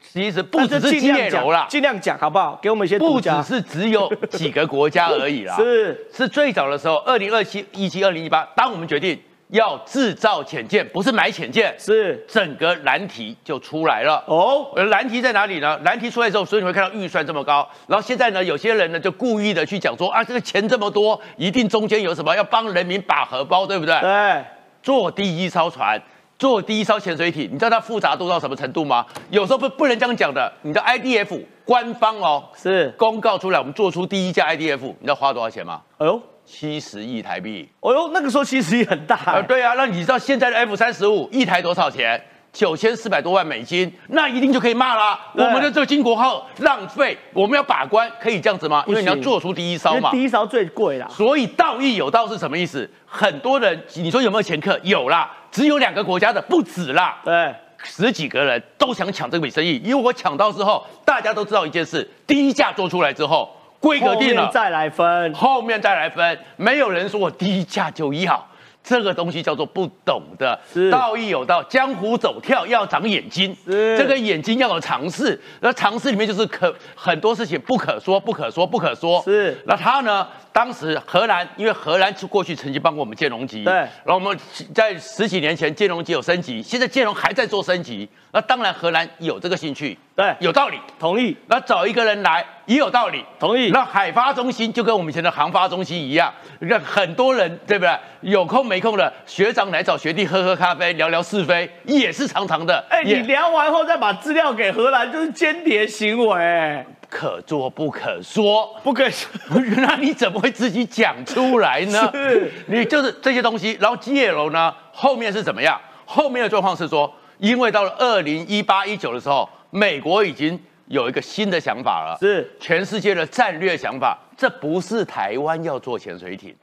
Speaker 2: 其实不只是
Speaker 1: 尽量讲尽量讲好不好？给我们一些
Speaker 2: 不只。是只有几个国家而已啦。<laughs>
Speaker 1: 是
Speaker 2: 是最早的时候，二零二七、一七、二零一八，当我们决定要制造潜舰，不是买潜舰，
Speaker 1: 是
Speaker 2: 整个蓝题就出来了。
Speaker 1: 哦，
Speaker 2: 而蓝题在哪里呢？蓝题出来之后，所以你会看到预算这么高。然后现在呢，有些人呢就故意的去讲说啊，这个钱这么多，一定中间有什么要帮人民把荷包，对不对？
Speaker 1: 对，
Speaker 2: 做第一艘船，做第一艘潜水艇，你知道它复杂度到什么程度吗？有时候不不能这样讲的。你的 IDF 官方哦
Speaker 1: 是。
Speaker 2: 公告出来，我们做出第一架 IDF，你知道花多少钱吗？
Speaker 1: 哎呦，
Speaker 2: 七十亿台币。
Speaker 1: 哦呦，那个时候七十亿很大、
Speaker 2: 啊，对啊，那你知道现在的 F 三十五一台多少钱？九千四百多万美金，那一定就可以骂啦。我
Speaker 1: 对
Speaker 2: 们的这个金国号浪费，我们要把关，可以这样子吗？因为你要做出第一艘嘛。
Speaker 1: 第一艘最贵啦。
Speaker 2: 所以道义有道是什么意思？很多人你说有没有前客？有啦，只有两个国家的不止啦，
Speaker 1: 对，
Speaker 2: 十几个人都想抢这笔生意。因为我抢到之后，大家都知道一件事：第一架做出来之后，规格定了，
Speaker 1: 再来分。
Speaker 2: 后面再来分，没有人说我第一价就要。这个东西叫做不懂的，道义有道，江湖走跳要长眼睛，
Speaker 1: 是
Speaker 2: 这个眼睛要有尝试，那尝试里面就是可很多事情不可说，不可说，不可说。
Speaker 1: 是
Speaker 2: 那他呢？当时荷兰，因为荷兰过去曾经帮过我们建龙级，
Speaker 1: 对
Speaker 2: 然后我们在十几年前建龙级有升级，现在建龙还在做升级，那当然荷兰有这个兴趣，
Speaker 1: 对，
Speaker 2: 有道理。
Speaker 1: 同意，
Speaker 2: 那找一个人来也有道理，
Speaker 1: 同意。
Speaker 2: 那海发中心就跟我们以前的航发中心一样，让很多人对不对？有空没空的学长来找学弟喝喝咖啡，聊聊是非，也是常常的。
Speaker 1: 哎、你聊完后再把资料给荷兰，就是间谍行为，
Speaker 2: 可做不可说。
Speaker 1: 不可以。<laughs>
Speaker 2: 那你怎么会自己讲出来呢？
Speaker 1: 是
Speaker 2: 你就是这些东西，然后基业楼呢，后面是怎么样？后面的状况是说，因为到了二零一八一九的时候，美国已经有一个新的想法了，
Speaker 1: 是
Speaker 2: 全世界的战略想法，这不是台湾要做潜水艇，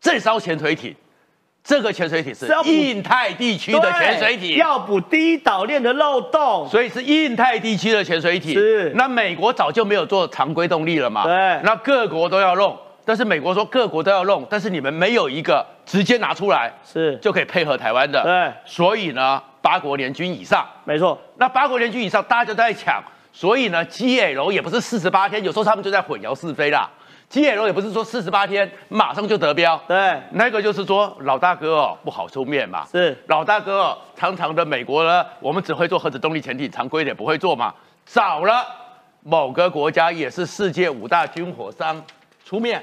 Speaker 2: 这艘潜水艇，这个潜水艇是印太地区的潜水艇，
Speaker 1: 要补第一岛链的漏洞。
Speaker 2: 所以是印太地区的潜水艇。
Speaker 1: 是
Speaker 2: 那美国早就没有做常规动力了嘛？
Speaker 1: 对
Speaker 2: 那各国都要弄，但是美国说各国都要弄，但是你们没有一个直接拿出来
Speaker 1: 是，
Speaker 2: 就可以配合台湾的。
Speaker 1: 对，
Speaker 2: 所以呢，八国联军以上，
Speaker 1: 没错，
Speaker 2: 那八国联军以上大家就在抢，所以呢，GL 也不是四十八天，有时候他们就在混淆是非啦。GL 也不是说四十八天马上就得标，
Speaker 1: 对，
Speaker 2: 那个就是说老大哥哦不好出面嘛，
Speaker 1: 是。
Speaker 2: 老大哥哦，常常的美国呢，我们只会做核子动力潜艇，常规一点不会做嘛，找了某个国家也是世界五大军火商出面，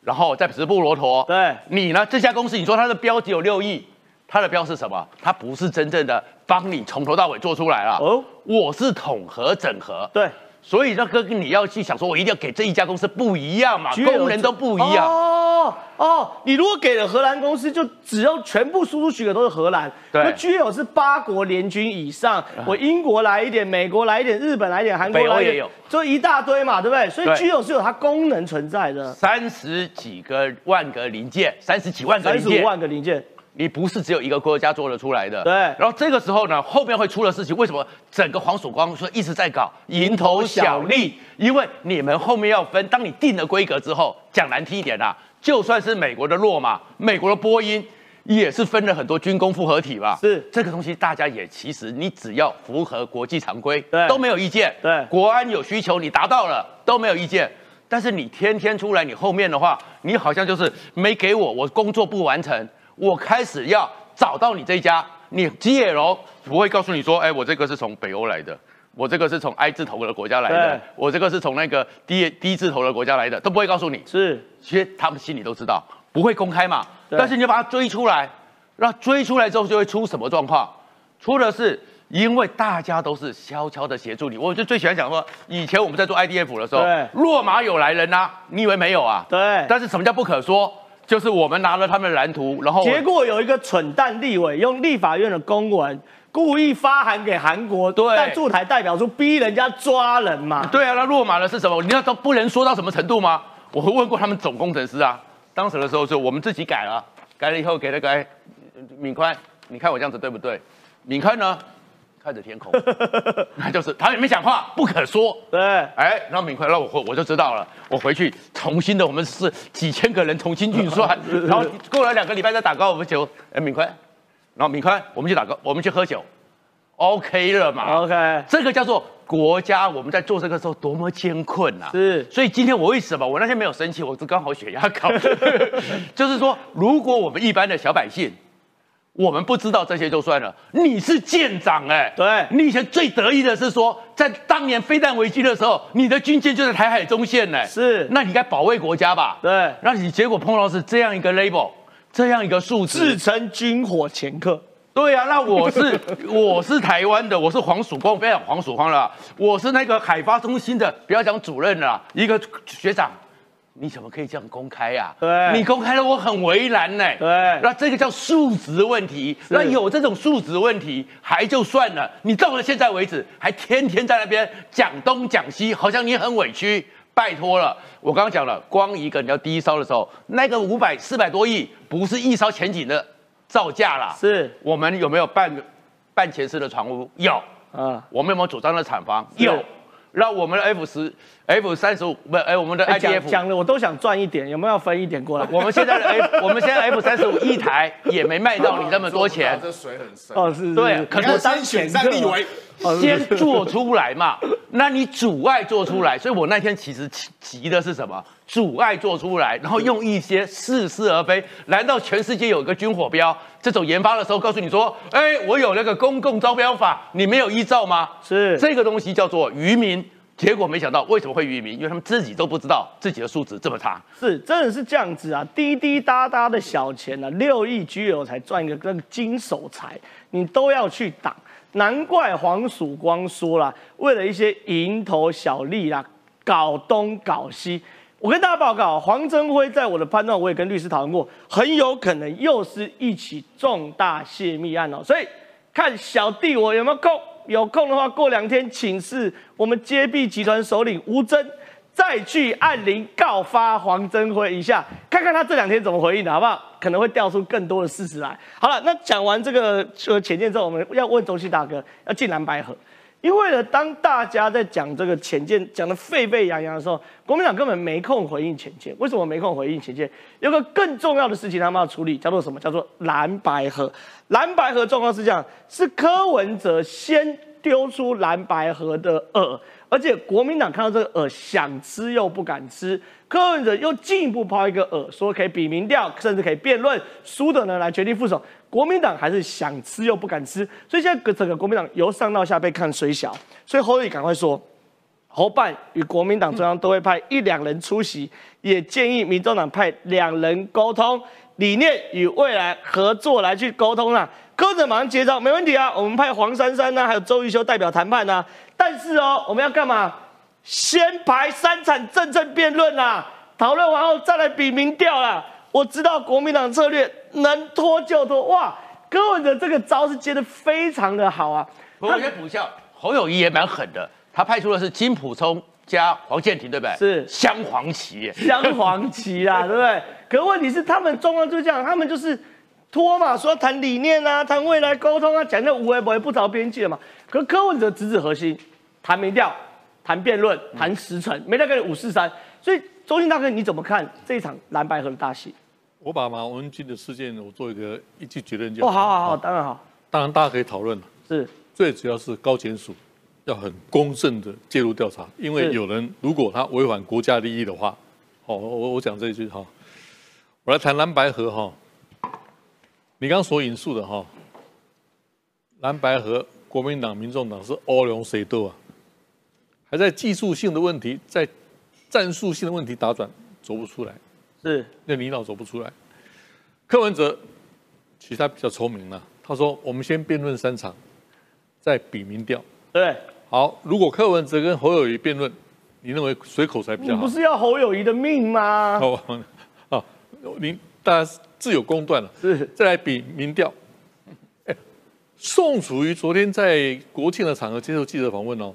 Speaker 2: 然后在直布罗陀，
Speaker 1: 对。
Speaker 2: 你呢这家公司，你说它的标只有六亿，它的标是什么？它不是真正的帮你从头到尾做出来了，
Speaker 1: 哦，
Speaker 2: 我是统合整合，
Speaker 1: 对，
Speaker 2: 所以那个你要去想说，我一定要给这一家公司不一样嘛功能都不一样。
Speaker 1: 哦哦，你如果给了荷兰公司，就只要全部输出许可都是荷兰。
Speaker 2: 对。
Speaker 1: 那 G 有是八国联军以上，我英国来一点，美国来一点，日本来一点，韩国来一点
Speaker 2: 北欧也有，
Speaker 1: 就一大堆嘛，对不对？所以
Speaker 2: 对
Speaker 1: G 有是有它功能存在的，
Speaker 2: 三十几个万个零件，三十几万个
Speaker 1: 三十五，万个零件，
Speaker 2: 你不是只有一个国家做得出来的。
Speaker 1: 对
Speaker 2: 然后这个时候呢，后面会出的事情，为什么整个黄曙光说一直在搞蝇头小利？因为你们后面要分，当你定了规格之后，讲难听一点啦，就算是美国的洛马、美国的波音。也是分了很多军工复合体吧？
Speaker 1: 是
Speaker 2: 这个东西，大家也其实你只要符合国际常规，
Speaker 1: 对
Speaker 2: 都没有意见。
Speaker 1: 对
Speaker 2: 国安有需求，你达到了都没有意见。但是你天天出来，你后面的话，你好像就是没给我，我工作不完成，我开始要找到你这一家，你基野楼不会告诉你说，哎，我这个是从北欧来的，我这个是从 I 字头的国家来的，我这个是从那个 D D 字头的国家来的，都不会告诉你。
Speaker 1: 是，
Speaker 2: 其实他们心里都知道，不会公开嘛。但是你要把它追出来，那追出来之后就会出什么状况？出的是因为大家都是悄悄的协助你。我就最喜欢讲说，以前我们在做 IDF 的时候，落马有来人呐，你以为没有啊？
Speaker 1: 对。
Speaker 2: 但是什么叫不可说？就是我们拿了他们的蓝图，然后
Speaker 1: 结果有一个蠢蛋立委用立法院的公文。故意发函给韩国，
Speaker 2: 对，
Speaker 1: 驻台代表处逼人家抓人嘛？
Speaker 2: 对啊，那落马的是什么？你要都不能说到什么程度吗？我问过他们总工程师啊，当时的时候是我们自己改了，改了以后给那个敏宽，你看我这样子对不对？敏宽呢，看着天空，<laughs> 那就是他也没讲话，不可说。
Speaker 1: 对，
Speaker 2: 哎，然后敏宽，那我我就知道了，我回去重新的，我们是几千个人重新运算，<laughs> 然后过了两个礼拜再打高尔夫球，哎，敏宽。然后敏宽，我们去打高，我们去喝酒，OK 了嘛
Speaker 1: ？OK，
Speaker 2: 这个叫做国家，我们在做这个时候多么艰困呐！
Speaker 1: 是，
Speaker 2: 所以今天我为什么我那天没有生气？我是刚好血压高，<laughs> 就是说，如果我们一般的小百姓，我们不知道这些就算了，你是舰长哎，
Speaker 1: 对，
Speaker 2: 你以前最得意的是说，在当年飞弹危机的时候，你的军舰就在台海中线呢，
Speaker 1: 是，
Speaker 2: 那你该保卫国家吧？
Speaker 1: 对，
Speaker 2: 那你结果碰到是这样一个 label。这样一个数字，
Speaker 1: 自称军火掮客。
Speaker 2: 对啊，那我是 <laughs> 我是台湾的，我是黄曙光，不要讲黄曙光了，我是那个海发中心的，不要讲主任了，一个学长，你怎么可以这样公开呀？
Speaker 1: 对，
Speaker 2: 你公开了，我很为难呢。
Speaker 1: 对，
Speaker 2: 那这个叫数值问题。那有这种数值问题还就算了，你到了现在为止，还天天在那边讲东讲西，好像你很委屈。拜托了，我刚刚讲了，光一个你要第一烧的时候，那个五百四百多亿不是一烧前景的造价啦，
Speaker 1: 是
Speaker 2: 我们有没有办办前式的船屋？有啊，我们有没有主张的厂房？有。让我们的 F 十、F 三十五不哎，我们的 IDF
Speaker 1: 讲的我都想赚一点，有没有要分一点过来？
Speaker 2: 我们现在的 F，<laughs> 我们现在 F 三十五一台也没卖到你那么多钱。
Speaker 4: 这水很深
Speaker 1: 哦，是
Speaker 2: 对，
Speaker 3: 可是先选战立委，
Speaker 2: 先做出来嘛。那你阻碍做出来，所以我那天其实急的是什么？阻碍做出来，然后用一些似是而非。难道全世界有一个军火标？这种研发的时候告诉你说，哎，我有那个公共招标法，你没有依照吗？
Speaker 1: 是
Speaker 2: 这个东西叫做愚民。结果没想到为什么会愚民？因为他们自己都不知道自己的素质这么差。
Speaker 1: 是，真的是这样子啊！滴滴答答的小钱呢，六亿居有才赚一个那个金手财，你都要去挡。难怪黄曙光说了，为了一些蝇头小利啦，搞东搞西。我跟大家报告，黄征辉在我的判断，我也跟律师讨论过，很有可能又是一起重大泄密案哦。所以看小弟我有没有空，有空的话过两天请示我们揭弊集团首领吴征，再去按铃告发黄征辉一下，看看他这两天怎么回应的，好不好？可能会调出更多的事实来。好了，那讲完这个呃浅见之后，我们要问周信大哥，要进蓝白河。因为呢，当大家在讲这个浅见讲得沸沸扬扬的时候，国民党根本没空回应浅见。为什么没空回应浅见？有个更重要的事情他们要处理，叫做什么？叫做蓝白河。蓝白河状况是这样：是柯文哲先丢出蓝白河的饵，而且国民党看到这个饵想吃又不敢吃。柯文哲又进一步抛一个饵，说可以比民调，甚至可以辩论，输的呢来决定副手。国民党还是想吃又不敢吃，所以现在整个国民党由上到下被看水小，所以侯友赶快说，侯办与国民党中央都会派一两人出席，也建议民众党派两人沟通理念与未来合作来去沟通啦。柯者马上接招，没问题啊，我们派黄珊珊呢，还有周玉修代表谈判呢。但是哦，我们要干嘛？先排三场政政辩论啦，讨论完后再来比民调啦。我知道国民党策略能拖就拖，哇！柯文哲这个招是接的非常的好啊。
Speaker 2: 我先补一下，侯友谊也蛮狠的，他派出的是金普聪加黄建庭，对不对？
Speaker 1: 是
Speaker 2: 镶黄旗，
Speaker 1: 镶黄旗啦，<laughs> 对不对？可问题是他们状况就是这样，他们就是拖嘛，说谈理念啊，谈未来沟通啊，讲那无为不为不着边际了嘛。可柯文哲直指核心，谈民调，谈辩论，谈时辰，没那个五四三。所以周信大哥你怎么看这一场蓝白河的大戏？
Speaker 11: 我把马文君的事件，我做一个一句结论就。
Speaker 1: 哦，好好好，当然好。
Speaker 11: 当然，大家可以讨论了。
Speaker 1: 是。
Speaker 11: 最主要是高检署要很公正的介入调查，因为有人如果他违反国家利益的话，哦，我我讲这一句哈，我来谈蓝白河哈。你刚刚所引述的哈，蓝白河国民党、民众党是欧龙谁斗啊？还在技术性的问题，在战术性的问题打转，走不出来。
Speaker 1: 是，
Speaker 11: 那领导走不出来。柯文哲其实他比较聪明了，他说我们先辩论三场，再比民调。
Speaker 1: 对，
Speaker 11: 好，如果柯文哲跟侯友谊辩论，你认为谁口才比较好？
Speaker 1: 你不是要侯友谊的命吗？<laughs>
Speaker 11: 哦，哦，您大家自有公断了。
Speaker 1: 是，
Speaker 11: 再来比民调。哎，宋楚瑜昨天在国庆的场合接受记者访问哦，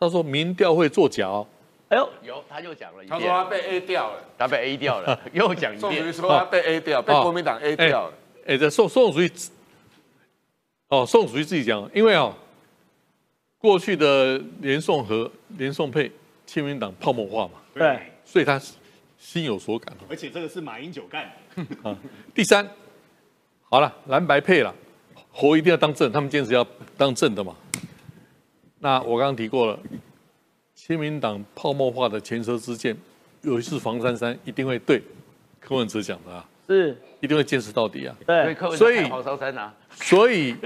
Speaker 11: 他说民调会作假哦。
Speaker 1: 哎呦，
Speaker 2: 有他又讲了一
Speaker 4: 遍，他说他被 A 掉了，
Speaker 2: 他被 A 掉了，<laughs> 又讲一遍。
Speaker 4: 宋楚瑜说他被 A 掉，被国民党 A 掉了。
Speaker 11: 哎，这宋宋楚瑜，哦，宋楚瑜自己讲，因为哦，过去的连宋和连宋配，亲民党泡沫化嘛，
Speaker 1: 对，
Speaker 11: 所以他心有所感。
Speaker 3: 而且这个是马英九干
Speaker 11: 的。<laughs> 啊，第三，好了，蓝白配了，侯一定要当正，他们坚持要当正的嘛。那我刚刚提过了。亲民党泡沫化的前车之鉴，有一次黄珊珊一定会对柯文哲讲的啊，
Speaker 1: 是
Speaker 11: 一定会坚持到底啊。
Speaker 1: 对，
Speaker 2: 所以黄珊珊啊，
Speaker 11: 所以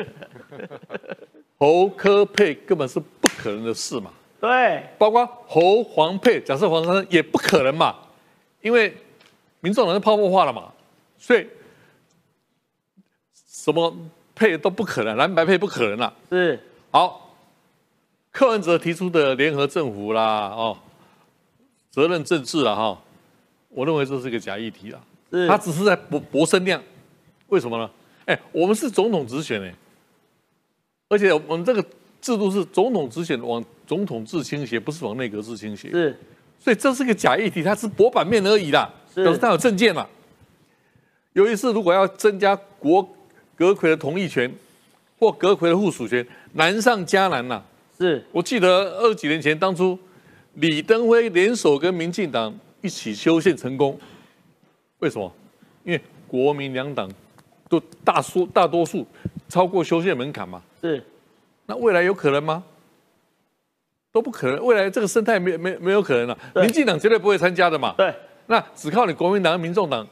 Speaker 11: <laughs> 侯柯配根本是不可能的事嘛。
Speaker 1: 对，
Speaker 11: 包括侯黄配，假设黄珊珊也不可能嘛，因为民众党是泡沫化了嘛，所以什么配都不可能，蓝白配不可能了。
Speaker 1: 是，
Speaker 11: 好。柯文哲提出的联合政府啦，哦，责任政治了哈，我认为这是一个假议题啦。他只是在博博声量，为什么呢？哎，我们是总统直选哎，而且我们这个制度是总统直选往总统制倾斜，不是往内阁制倾斜。
Speaker 1: 是，
Speaker 11: 所以这是个假议题，它是博版面而已啦，表示他有政见嘛。有一次如果要增加国阁魁的同意权或阁魁的附属权，难上加难呐。
Speaker 1: 是
Speaker 11: 我记得二几年前，当初李登辉联手跟民进党一起修宪成功，为什么？因为国民两党都大数大多数超过修宪门槛嘛。
Speaker 1: 是，
Speaker 11: 那未来有可能吗？都不可能，未来这个生态没没没有可能了。民进党绝对不会参加的嘛。
Speaker 1: 对，
Speaker 11: 那只靠你国民党、民众党，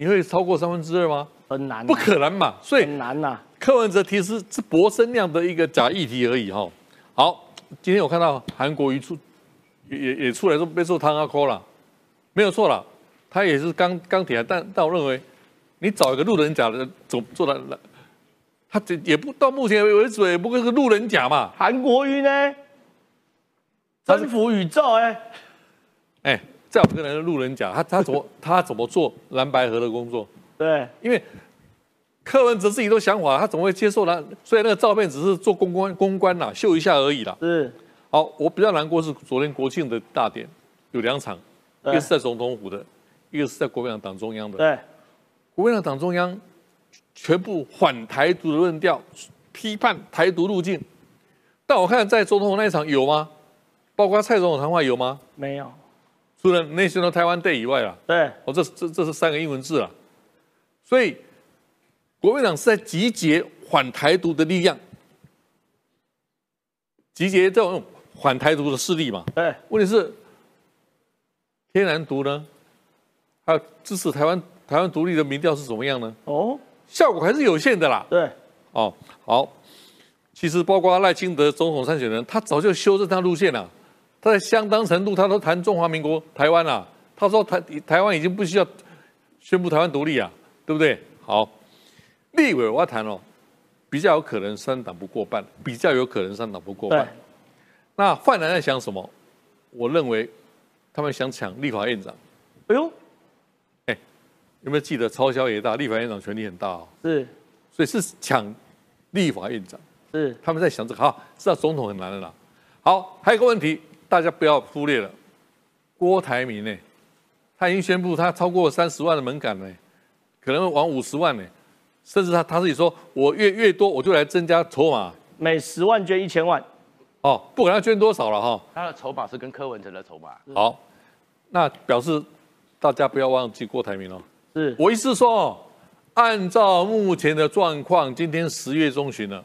Speaker 11: 你会超过三分之二吗？
Speaker 1: 很难，
Speaker 11: 不可能嘛。所以
Speaker 1: 很难呐。
Speaker 11: 柯文哲提示是博声量的一个假议题而已哈。好，今天我看到韩国瑜出也也也出来说被说汤阿科了，没有错了，他也是钢钢铁，但但我认为你找一个路人甲的总做的，他这也不到目前为止也不过是路人甲嘛。
Speaker 1: 韩国瑜呢，征服宇宙哎，
Speaker 11: 哎，在我跟人的路人讲，他他怎么 <laughs> 他怎么做蓝白河的工作？
Speaker 1: 对，
Speaker 11: 因为。柯文哲自己都想法，他怎么会接受呢？所以那个照片只是做公关公关啦，秀一下而已啦。
Speaker 1: 是，
Speaker 11: 好，我比较难过是昨天国庆的大典有两场，一个是在总统府的，一个是在国民党党中央的。
Speaker 1: 对，
Speaker 11: 国民党党中央全部反台独的论调，批判台独路径。但我看在总统府那一场有吗？包括蔡总统谈话有吗？
Speaker 1: 没有，
Speaker 11: 除了 National Taiwan Day 以外啦。
Speaker 1: 对，
Speaker 11: 哦，这这这是三个英文字啊，所以。国民党是在集结反台独的力量，集结这种反台独的势力嘛？
Speaker 1: 对。
Speaker 11: 问题是，天然独呢？还有支持台湾台湾独立的民调是怎么样呢？
Speaker 1: 哦，
Speaker 11: 效果还是有限的啦。
Speaker 1: 对。
Speaker 11: 哦，好。其实包括赖清德总统参选人，他早就修正他路线了。他在相当程度，他都谈中华民国台湾了。他说台台湾已经不需要宣布台湾独立啊，对不对？好。立委我要谈哦，比较有可能三党不过半，比较有可能三党不过半。那泛蓝在想什么？我认为他们想抢立法院长。
Speaker 1: 哎呦，
Speaker 11: 哎，有没有记得超销也大，立法院长权力很大哦。
Speaker 1: 是，
Speaker 11: 所以是抢立法院长。
Speaker 1: 是，
Speaker 11: 他们在想这个。好，知道总统很难的啦。好，还有一个问题，大家不要忽略了。郭台铭呢，他已经宣布他超过三十万的门槛呢，可能往五十万呢。甚至他他自己说，我越越多我就来增加筹码，
Speaker 1: 每十万捐一千万，
Speaker 11: 哦，不管他捐多少了哈。
Speaker 2: 他的筹码是跟柯文哲的筹码。
Speaker 11: 好，那表示大家不要忘记郭台铭哦。
Speaker 1: 是
Speaker 11: 我意思说哦，按照目前的状况，今天十月中旬了，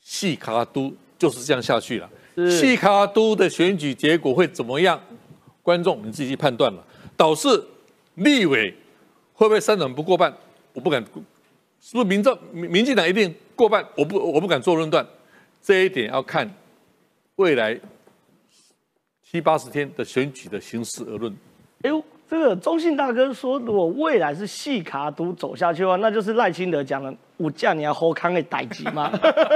Speaker 11: 细卡都就是这样下去了。细卡都的选举结果会怎么样？观众你自己去判断了。导致立委会不会三党不过半？我不敢，是不是民政民民进党一定过半？我不我不敢做论断，这一点要看未来七八十天的选举的形势而论。
Speaker 1: 哎呦，这个中信大哥说，如果未来是细卡都走下去的话，<laughs> 那就是赖清德讲了，我叫你要后康的代级吗？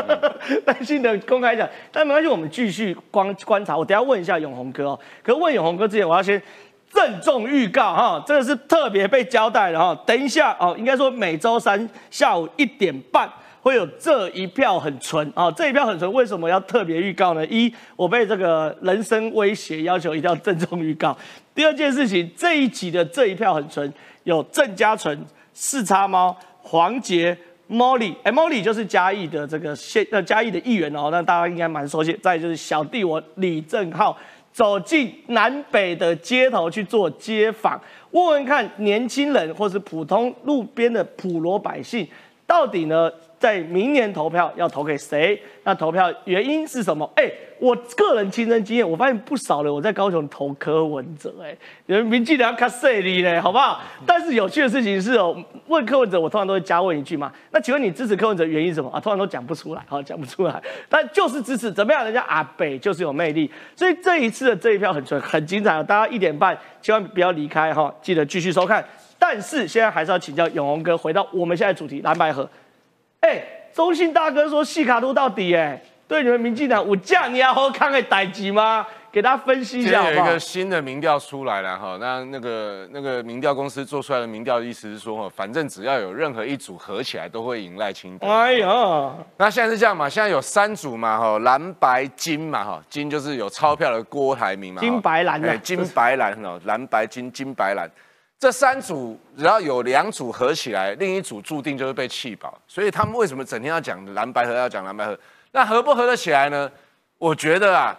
Speaker 1: <laughs> 赖清德公开讲，但没关系，我们继续观观察。我等下问一下永红哥哦。可是问永红哥之前，我要先郑重预告哈，这个是特别被交代的哈。等一下哦，应该说每周三下午一点半。会有这一票很纯啊！这一票很纯，为什么要特别预告呢？一，我被这个人身威胁要求一定要郑重预告。第二件事情，这一集的这一票很纯，有郑家纯、四叉猫、黄杰、Molly，哎，Molly 就是嘉义的这个县呃嘉义的议员哦，那大家应该蛮熟悉。再就是小弟我李正浩走进南北的街头去做街访，问问看年轻人或是普通路边的普罗百姓，到底呢？在明年投票要投给谁？那投票原因是什么？哎，我个人亲身经验，我发现不少人我在高雄投柯文哲，哎，有人民进党卡塞里嘞，好不好？但是有趣的事情是哦，问柯文哲，我通常都会加问一句嘛。那请问你支持柯文哲原因什么啊？通常都讲不出来，好讲不出来，但就是支持，怎么样？人家阿北就是有魅力，所以这一次的这一票很纯很精彩，大家一点半千万不要离开哈，记得继续收看。但是现在还是要请教永宏哥，回到我们现在主题蓝白河。哎，中信大哥说细卡都到底哎，对你们民进党，我叫你要好看的代级吗？给大家分析一下好
Speaker 4: 有一个新的民调出来了哈，那那个那个民调公司做出来的民调的意思是说哈，反正只要有任何一组合起来都会赢赖清德。哎呀，那现在是这样嘛？现在有三组嘛哈，蓝白金嘛哈，金就是有钞票的郭台铭嘛，
Speaker 1: 金白蓝的，
Speaker 4: 金白蓝哦，蓝白金金白蓝。这三组只要有两组合起来，另一组注定就是被气饱。所以他们为什么整天要讲蓝白合，要讲蓝白合？那合不合得起来呢？我觉得啊，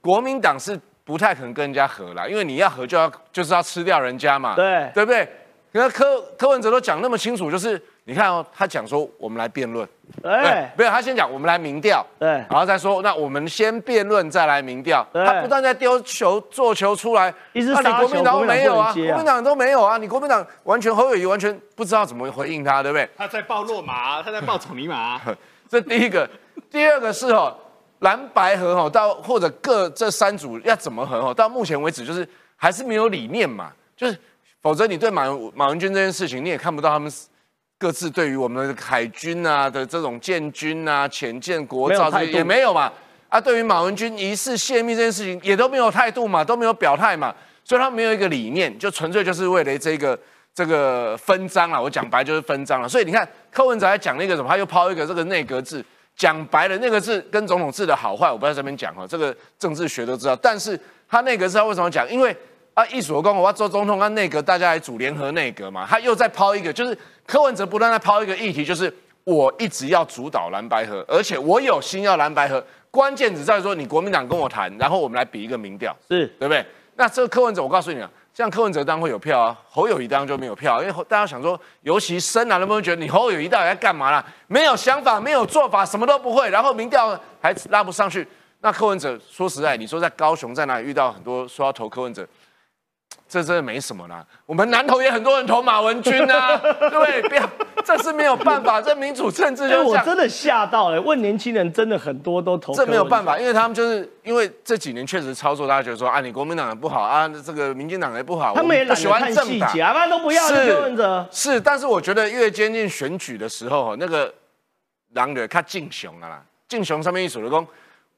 Speaker 4: 国民党是不太可能跟人家合啦，因为你要合就要就是要吃掉人家嘛，
Speaker 1: 对
Speaker 4: 对不对？那柯柯文哲都讲那么清楚，就是你看哦，他讲说我们来辩论。
Speaker 1: 哎，
Speaker 4: 没有，他先讲我们来民调，
Speaker 1: 对，
Speaker 4: 然后再说，那我们先辩论再来民调。他不断在丢球做球出来，
Speaker 1: 那
Speaker 4: 你国民党没有啊？国民党都没有啊？你国民党完全侯友谊完全不知道怎么回应他，对不对？
Speaker 3: 他在报落马，他在报草泥马。<laughs>
Speaker 4: 这第一个，第二个是哦，蓝白合哦，到或者各这三组要怎么合哦？到目前为止就是还是没有理念嘛，就是否则你对马马文君这件事情你也看不到他们。各自对于我们的海军啊的这种建军啊、潜舰国造这些也没有嘛啊，对于马文君疑似泄密这件事情也都没有态度嘛，都没有表态嘛，所以他没有一个理念，就纯粹就是为了这个这个分赃了。我讲白就是分赃了。所以你看柯文哲还讲那个什么，他又抛一个这个内阁制，讲白了那个字跟总统制的好坏，我不在这边讲哈，这个政治学都知道。但是他内阁制他为什么讲？因为啊，一所公我要做总统，跟内阁大家来组联合内阁嘛。他又再抛一个，就是柯文哲不断在抛一个议题，就是我一直要主导蓝白河，而且我有心要蓝白河。关键只在说你国民党跟我谈，然后我们来比一个民调，
Speaker 1: 是
Speaker 4: 对不对？那这个柯文哲，我告诉你啊，像柯文哲当然会有票啊，侯友谊当然就没有票，因为大家想说，尤其深蓝的朋友觉得你侯友谊到底在干嘛啦？没有想法，没有做法，什么都不会，然后民调还拉不上去。那柯文哲说实在，你说在高雄在哪里遇到很多说要投柯文哲？这真的没什么啦，我们南投也很多人投马文君呐，<laughs> 对不对？不要，这是没有办法，这民主政治就是
Speaker 1: 我真的吓到了，问年轻人真的很多都投。
Speaker 4: 这没有办法，因为他们就是因为这几年确实操作，大家觉得说啊，你国民党也不好啊，这个民进党也不好，
Speaker 1: 他们也不喜欢政党，啊，不然都不要柯文哲。
Speaker 4: 是，但是我觉得越接近选举的时候，那个狼的他敬雄啊啦，敬雄上面一手的功。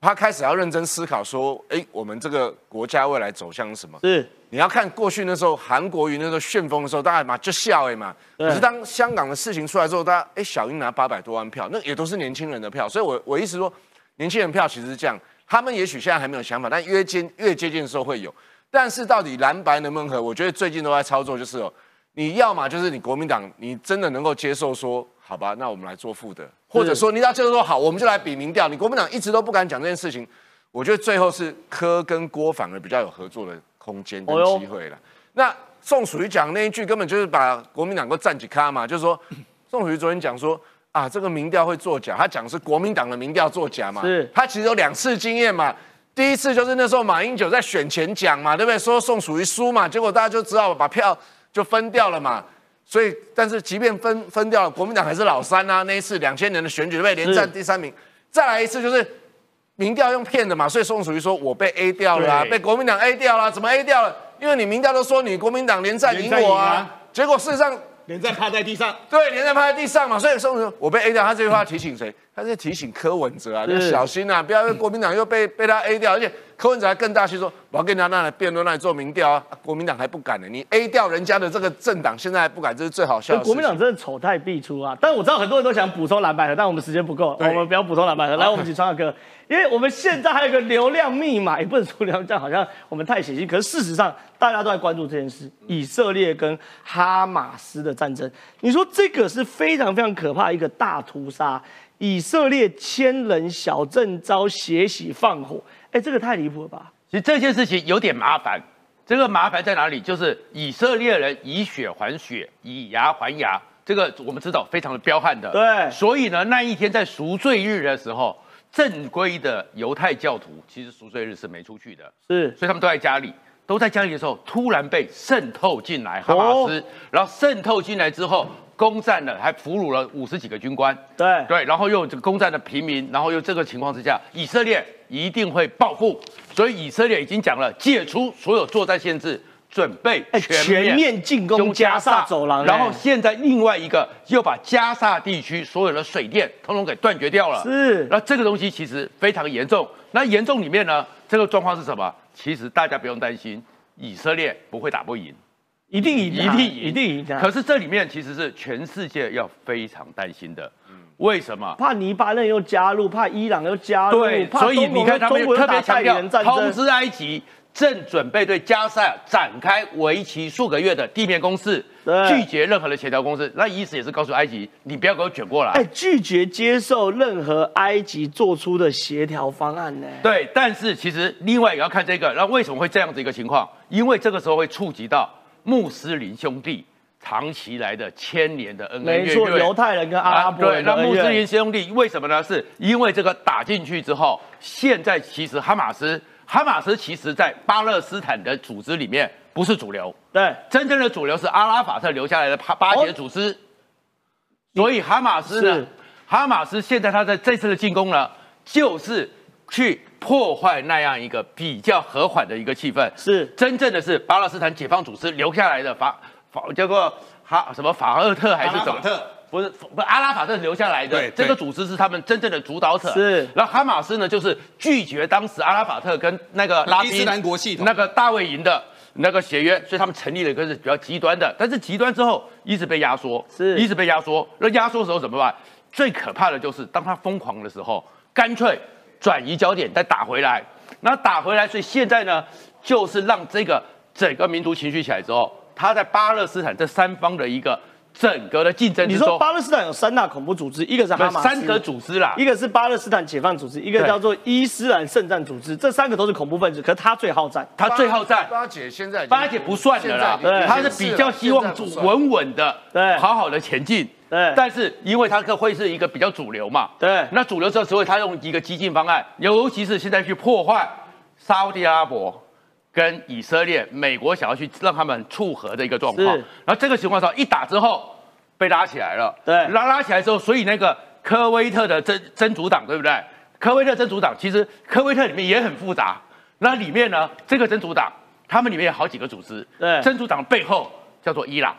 Speaker 4: 他开始要认真思考，说：“哎，我们这个国家未来走向是什么？
Speaker 1: 是
Speaker 4: 你要看过去那时候韩国瑜那时候旋风的时候，大家嘛就笑哎嘛。可是当香港的事情出来之后，大家哎小英拿八百多万票，那也都是年轻人的票。所以，我我意思说，年轻人票其实是这样。他们也许现在还没有想法，但越接越接近的时候会有。但是到底蓝白能不能合？我觉得最近都在操作，就是哦，你要嘛就是你国民党，你真的能够接受说。”好吧，那我们来做负的，或者说你要接受说好，我们就来比民调。你国民党一直都不敢讲这件事情，我觉得最后是柯跟郭反而比较有合作的空间跟机会了。那宋楚瑜讲那一句根本就是把国民党给站起咖嘛，就是说 <laughs> 宋楚瑜昨天讲说啊，这个民调会作假，他讲是国民党的民调作假嘛，
Speaker 1: 是
Speaker 4: 他其实有两次经验嘛，第一次就是那时候马英九在选前讲嘛，对不对？说宋楚瑜输嘛，结果大家就知道把票就分掉了嘛。所以，但是即便分分掉了，国民党还是老三啊。那一次两千年的选举，对不对？连战第三名。再来一次就是。民调用骗的嘛，所以宋楚瑜说我被 A 掉了、啊，被国民党 A 掉了，怎么 A 掉了？因为你民调都说你国民党连战赢我啊
Speaker 3: 啊，
Speaker 4: 结果事实上
Speaker 3: 连战趴在地上，
Speaker 4: 对，连在趴在地上嘛，所以宋楚瑜我被 A 掉，他这句话提醒谁？他是提醒柯文哲啊，你要小心啊，不要国民党又被被他 A 掉，而且柯文哲还更大气说，我要跟人家那来辩论，那里做民调啊，国民党还不敢呢，你 A 掉人家的这个政党，现在还不敢，这是最好笑。
Speaker 1: 国民党真的丑态必出啊！但我知道很多人都想补充蓝白河，但我们时间不够，我们不要补充蓝白河。来，<laughs> 我们请川哥，因为我们现在还有一个流量密码，也不能说流量，这样好像我们太血腥。可是事实上，大家都在关注这件事：以色列跟哈马斯的战争。你说这个是非常非常可怕一个大屠杀，以色列千人小镇遭血洗放火，哎，这个太离谱了吧？
Speaker 2: 其实这件事情有点麻烦，这个麻烦在哪里？就是以色列人以血还血，以牙还牙，这个我们知道非常的彪悍的。
Speaker 1: 对
Speaker 2: 所以呢，那一天在赎罪日的时候，正规的犹太教徒其实赎罪日是没出去的，
Speaker 1: 是。
Speaker 2: 所以他们都在家里。都在家里的时候，突然被渗透进来哈马斯，然后渗透进来之后，攻占了，还俘虏了五十几个军官。
Speaker 1: 对。
Speaker 2: 对，然后又这个攻占了平民，然后又这个情况之下，以色列一定会报复，所以以色列已经讲了，解除所有作战限制，准备
Speaker 1: 哎
Speaker 2: 全
Speaker 1: 全面进攻加萨走廊
Speaker 2: 然后
Speaker 1: 哎
Speaker 2: 现在另外一个又把加萨地区所有的水电通通给断绝掉了。
Speaker 1: 是
Speaker 2: 那这个东西其实非常严重。那严重里面呢，这个状况是什么？其实大家不用担心，以色列不会打不赢。
Speaker 1: 一定赢啊，
Speaker 2: 一定赢
Speaker 1: 一定赢啊！
Speaker 2: 可是这里面其实是全世界要非常担心的。为什么？
Speaker 1: 怕黎巴嫩又加入，怕伊朗又加入，
Speaker 2: 对，所以你看他们特别强调。通知埃及正准备对加沙展开为期数个月的地面攻势，拒绝任何的协调攻势。那意思也是告诉埃及，你不要给我卷过来。
Speaker 1: 哎，拒绝接受任何埃及做出的协调方案呢？
Speaker 2: 对，但是其实另外也要看这个，那为什么会这样子一个情况？因为这个时候会触及到穆斯林兄弟长期来的千年的恩恩
Speaker 1: 没错，
Speaker 2: 怨怨。
Speaker 1: 犹太人跟阿拉伯，人
Speaker 2: 那穆斯林兄弟为什么呢？是因为这个打进去之后，现在其实哈马斯，哈马斯其实在巴勒斯坦的组织里面不是主流，
Speaker 1: 对，
Speaker 2: 真正的主流是阿拉法特留下来的巴巴结组织。所以哈马斯呢，哈马斯现在他在这次的进攻呢，就是去破坏那样一个比较和缓的一个气氛。
Speaker 1: 是
Speaker 2: 真正的是巴勒斯坦解放组织留下来的法法叫做哈什么法厄特还是什么？
Speaker 3: 特
Speaker 2: 不是不阿拉法特留下来的
Speaker 3: 对
Speaker 2: 这个组织是他们真正的主导者。
Speaker 1: 是
Speaker 2: 然后哈马斯呢，就是拒绝当时阿拉法特跟那个
Speaker 3: 伊斯兰国系统
Speaker 2: 那个大卫营的那个协约，所以他们成立了一个是比较极端的，但是极端之后一直被压缩，
Speaker 1: 是
Speaker 2: 一直被压缩。那压缩的时候怎么办？最可怕的就是当他疯狂的时候，干脆转移焦点再打回来。那打回来，所以现在呢，就是让这个整个民族情绪起来之后，他在巴勒斯坦这三方的一个整个的竞争
Speaker 1: 你说巴勒斯坦有三大恐怖组织，一个是哈马斯，
Speaker 2: 三个组织啦，
Speaker 1: 一个是巴勒斯坦解放组织，一个叫做伊斯兰圣战组织，这三个都是恐怖分子，可是他最好战。
Speaker 2: 他最好战。
Speaker 4: 巴姐现在
Speaker 2: 巴姐不算的啦他是比较希望稳稳的，
Speaker 1: 对。
Speaker 2: 好好的前进。
Speaker 1: 对。
Speaker 2: 但是因为它可会是一个比较主流嘛，
Speaker 1: 对。
Speaker 2: 那主流之后，所以他用一个激进方案，尤其是现在去破坏沙特阿拉伯跟以色列，美国想要去让他们促和的一个状况。然后这个情况下一打之后被拉起来了，
Speaker 1: 对
Speaker 2: 拉拉起来之后，所以那个科威特的真真主党，对不对？科威特真主党其实科威特里面也很复杂，那里面呢，这个真主党他们里面有好几个组织，
Speaker 1: 对
Speaker 2: 真主党背后叫做伊朗。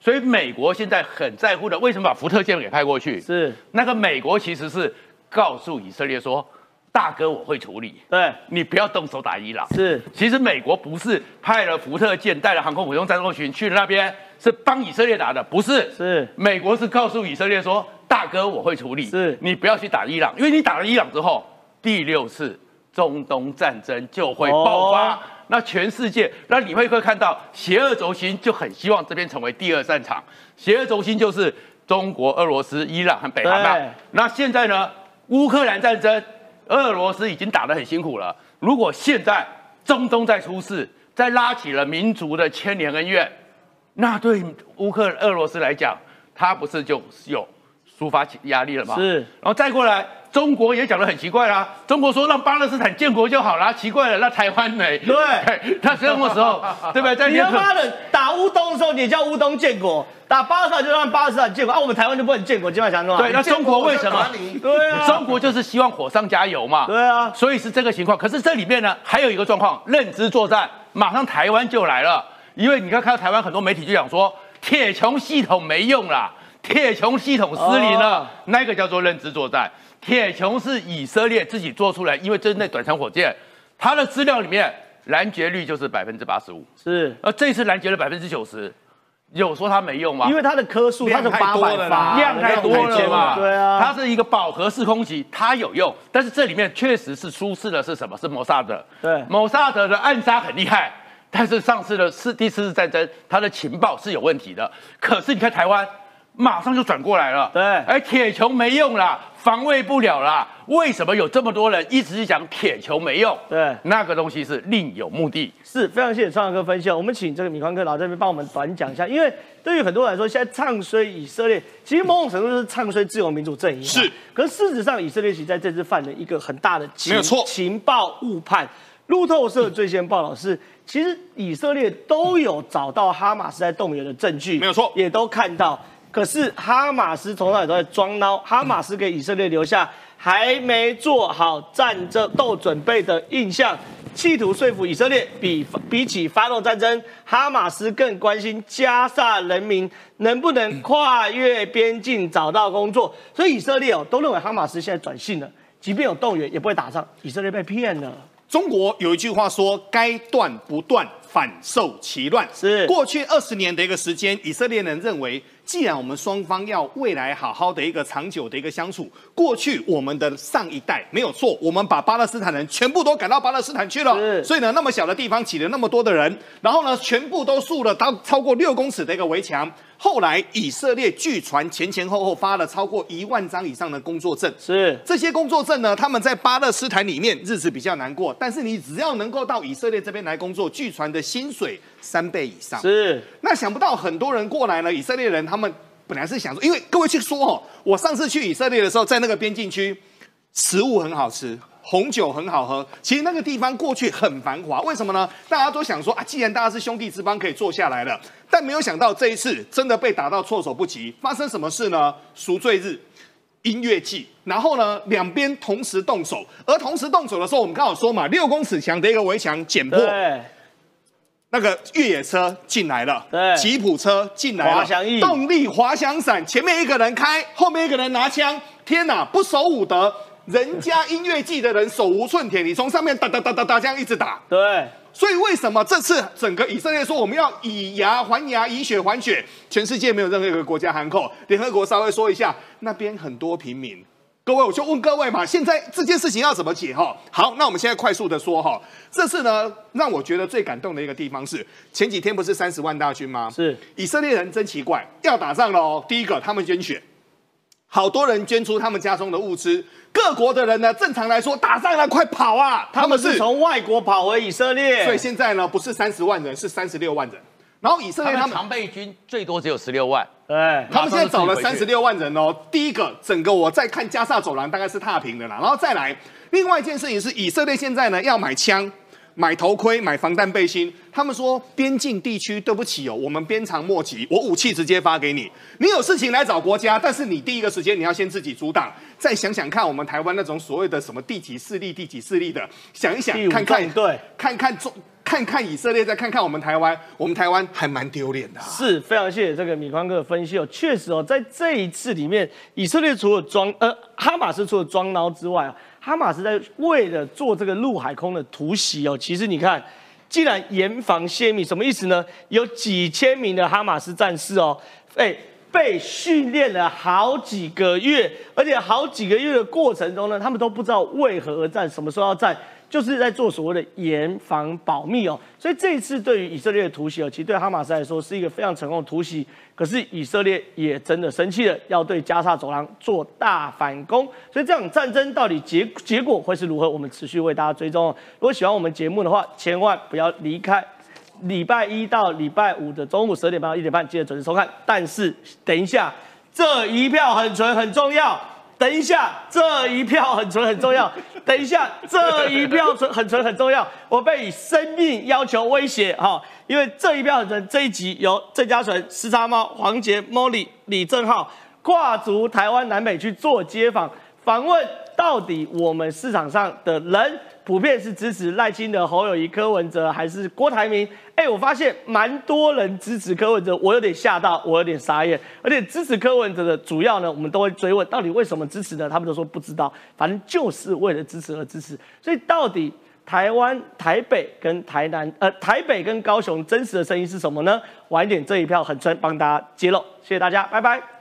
Speaker 2: 所以美国现在很在乎的，为什么把福特舰给派过去？
Speaker 1: 是
Speaker 2: 那个美国其实是告诉以色列说，大哥我会处理，
Speaker 1: 对，
Speaker 2: 你不要动手打伊朗。
Speaker 1: 是。
Speaker 2: 其实美国不是派了福特舰，带了航空普通战斗群去了那边，是帮以色列打的，不是。
Speaker 1: 是。
Speaker 2: 美国是告诉以色列说，大哥我会处理，
Speaker 1: 是。
Speaker 2: 你不要去打伊朗，因为你打了伊朗之后，第六次中东战争就会爆发。
Speaker 1: 哦。
Speaker 2: 那全世界，那你会会看到邪恶轴心就很希望这边成为第二战场，邪恶轴心就是中国、俄罗斯、伊朗和北韩嘛。那现在呢，乌克兰战争，俄罗斯已经打得很辛苦了。如果现在中东再出事，再拉起了民族的千年恩怨，那对乌克俄罗斯来讲，他不是就有抒发压力了吗？
Speaker 1: 是
Speaker 2: 然后再过来，中国也讲得很奇怪啦，中国说让巴勒斯坦建国就好啦，奇怪了，那台湾呢？
Speaker 1: 对，<laughs>
Speaker 2: 那什么时候？<laughs> 对不对？在
Speaker 1: 你他妈的打乌东的时候，你叫乌东建国；打巴勒斯坦就让巴勒斯坦建国，啊，我们台湾就不能建国，今晚想说。
Speaker 2: 对，那中国为什么？
Speaker 1: 对啊，
Speaker 2: 中国就是希望火上加油嘛。
Speaker 1: 对啊，
Speaker 2: 所以是这个情况。可是这里面呢，还有一个状况，认知作战，马上台湾就来了。因为你看，看到台湾很多媒体就讲说，铁穹系统没用啦，铁穹系统失灵了，那个叫做认知作战。铁穹是以色列自己做出来，因为这是那短程火箭，它的资料里面拦截率就是百分之八十五，
Speaker 1: 是，
Speaker 2: 而这次拦截了百分之九十，有说它没用吗？
Speaker 1: 因为它的颗数，它的八百发，
Speaker 2: 量太多了嘛，
Speaker 1: 对啊，
Speaker 2: 它是一个饱和式空袭，它有用，但是这里面确实是出事的是什么？是摩萨德，
Speaker 1: 对，
Speaker 2: 摩萨德的暗杀很厉害。但是上次的四第四次战争，它的情报是有问题的。可是你看台湾，马上就转过来了。
Speaker 1: 对，
Speaker 2: 而铁穹没用了，防卫不了啦。为什么有这么多人一直讲铁球没用？
Speaker 1: 对，
Speaker 2: 那个东西是另有目的。
Speaker 1: 是非常谢谢创阳哥分析。我们请这个米宽哥老这边帮我们短讲一下，因为对于很多人来说，现在唱衰以色列，其实某种程度是唱衰自由民主阵营。
Speaker 3: 是，
Speaker 1: 可是事实上，以色列其实在这次犯了一个很大的
Speaker 3: 没有错
Speaker 1: 情报误判。路透社最先报道是，其实以色列都有找到哈马斯在动员的证据，
Speaker 3: 没有错，
Speaker 1: 也都看到。可是哈马斯从来都在装孬，哈马斯给以色列留下还没做好战争斗准备的印象，企图说服以色列比比起发动战争，哈马斯更关心加萨人民能不能跨越边境找到工作。所以以色列哦都认为哈马斯现在转性了，即便有动员也不会打仗，以色列被骗了。
Speaker 3: 中国有一句话说：“该断不断，反受其乱。”
Speaker 1: 是
Speaker 3: 过去二十年的一个时间，以色列人认为，既然我们双方要未来好好的一个长久的一个相处，过去我们的上一代没有错，我们把巴勒斯坦人全部都赶到巴勒斯坦去了，所以呢，那么小的地方挤了那么多的人，然后呢，全部都竖了到超过六公尺的一个围墙。后来以色列据传前前后后发了超过一万张以上的工作证，
Speaker 1: 是
Speaker 3: 这些工作证呢，他们在巴勒斯坦里面日子比较难过，但是你只要能够到以色列这边来工作，据传的薪水三倍以上。
Speaker 1: 是
Speaker 3: 那想不到很多人过来了，以色列人他们本来是想说，因为各位去说哦，我上次去以色列的时候，在那个边境区，食物很好吃。红酒很好喝，其实那个地方过去很繁华，为什么呢？大家都想说啊，既然大家是兄弟之邦，可以坐下来了。但没有想到这一次真的被打到措手不及。发生什么事呢？赎罪日，音乐季，然后呢，两边同时动手。而同时动手的时候，我们刚好说嘛，六公尺墙的一个围墙剪破，那个越野车进来了，
Speaker 1: 对，
Speaker 3: 吉普车进来了，
Speaker 1: 滑翔翼，
Speaker 3: 动力滑翔伞，前面一个人开，后面一个人拿枪。天哪，不守武德！人家音乐季的人手无寸铁，你从上面打打打打打这样一直打。
Speaker 1: 对，
Speaker 3: 所以为什么这次整个以色列说我们要以牙还牙，以血还血？全世界没有任何一个国家喊口，联合国稍微说一下，那边很多平民。各位，我就问各位嘛，现在这件事情要怎么解哈？好，那我们现在快速的说哈，这次呢让我觉得最感动的一个地方是，前几天不是三十万大军吗？
Speaker 1: 是
Speaker 3: 以色列人真奇怪，要打仗了哦。第一个，他们捐血，好多人捐出他们家中的物资。各国的人呢，正常来说打仗了，快跑啊！
Speaker 1: 他们是从外国跑回以色列，
Speaker 3: 所以现在呢，不是三十万人，是三十六万人。然后以色列他们
Speaker 2: 常备军最多只有十六万，
Speaker 1: 对，
Speaker 3: 他们现在找了三十六万人哦。第一个，整个我在看加萨走廊大概是踏平的啦。然后再来，另外一件事情是，以色列现在呢要买枪。买头盔、买防弹背心，他们说边境地区对不起哦，我们鞭长莫及，我武器直接发给你。你有事情来找国家，但是你第一个时间你要先自己阻挡。再想想看，我们台湾那种所谓的什么地几势力、地几势力的，想一想，看看
Speaker 1: 对，
Speaker 3: 看看中，看看以色列，再看看我们台湾，我们台湾还蛮丢脸的。
Speaker 1: 是非常谢谢这个米宽哥的分析哦，确实哦，在这一次里面，以色列除了装呃哈马斯除了装孬之外啊。哈马斯在为了做这个陆海空的突袭哦，其实你看，既然严防泄密，什么意思呢？有几千名的哈马斯战士哦，哎，被训练了好几个月，而且好几个月的过程中呢，他们都不知道为何而战，什么时候要战。就是在做所谓的严防保密哦，所以这一次对于以色列的突袭哦，其实对哈马斯来说是一个非常成功的突袭。可是以色列也真的生气了，要对加沙走廊做大反攻。所以这场战争到底结结果会是如何？我们持续为大家追踪。如果喜欢我们节目的话，千万不要离开。礼拜一到礼拜五的中午十二点半到一点半，记得准时收看。但是等一下，这一票很纯很重要。等一下，这一票很纯很重要。<laughs> 等一下，这一票纯很纯很重要。我被以生命要求威胁哈，因为这一票很纯。这一集由郑家纯、时差猫、黄杰、Molly、李正浩跨足台湾南北去做街访，访问到底我们市场上的人。普遍是支持赖清德、侯友谊、柯文哲还是郭台铭？哎，我发现蛮多人支持柯文哲，我有点吓到，我有点傻眼。而且支持柯文哲的主要呢，我们都会追问到底为什么支持呢？他们都说不知道，反正就是为了支持而支持。所以到底台湾台北跟台南，呃，台北跟高雄真实的声音是什么呢？晚一点这一票很专，帮大家揭露。谢谢大家，拜拜。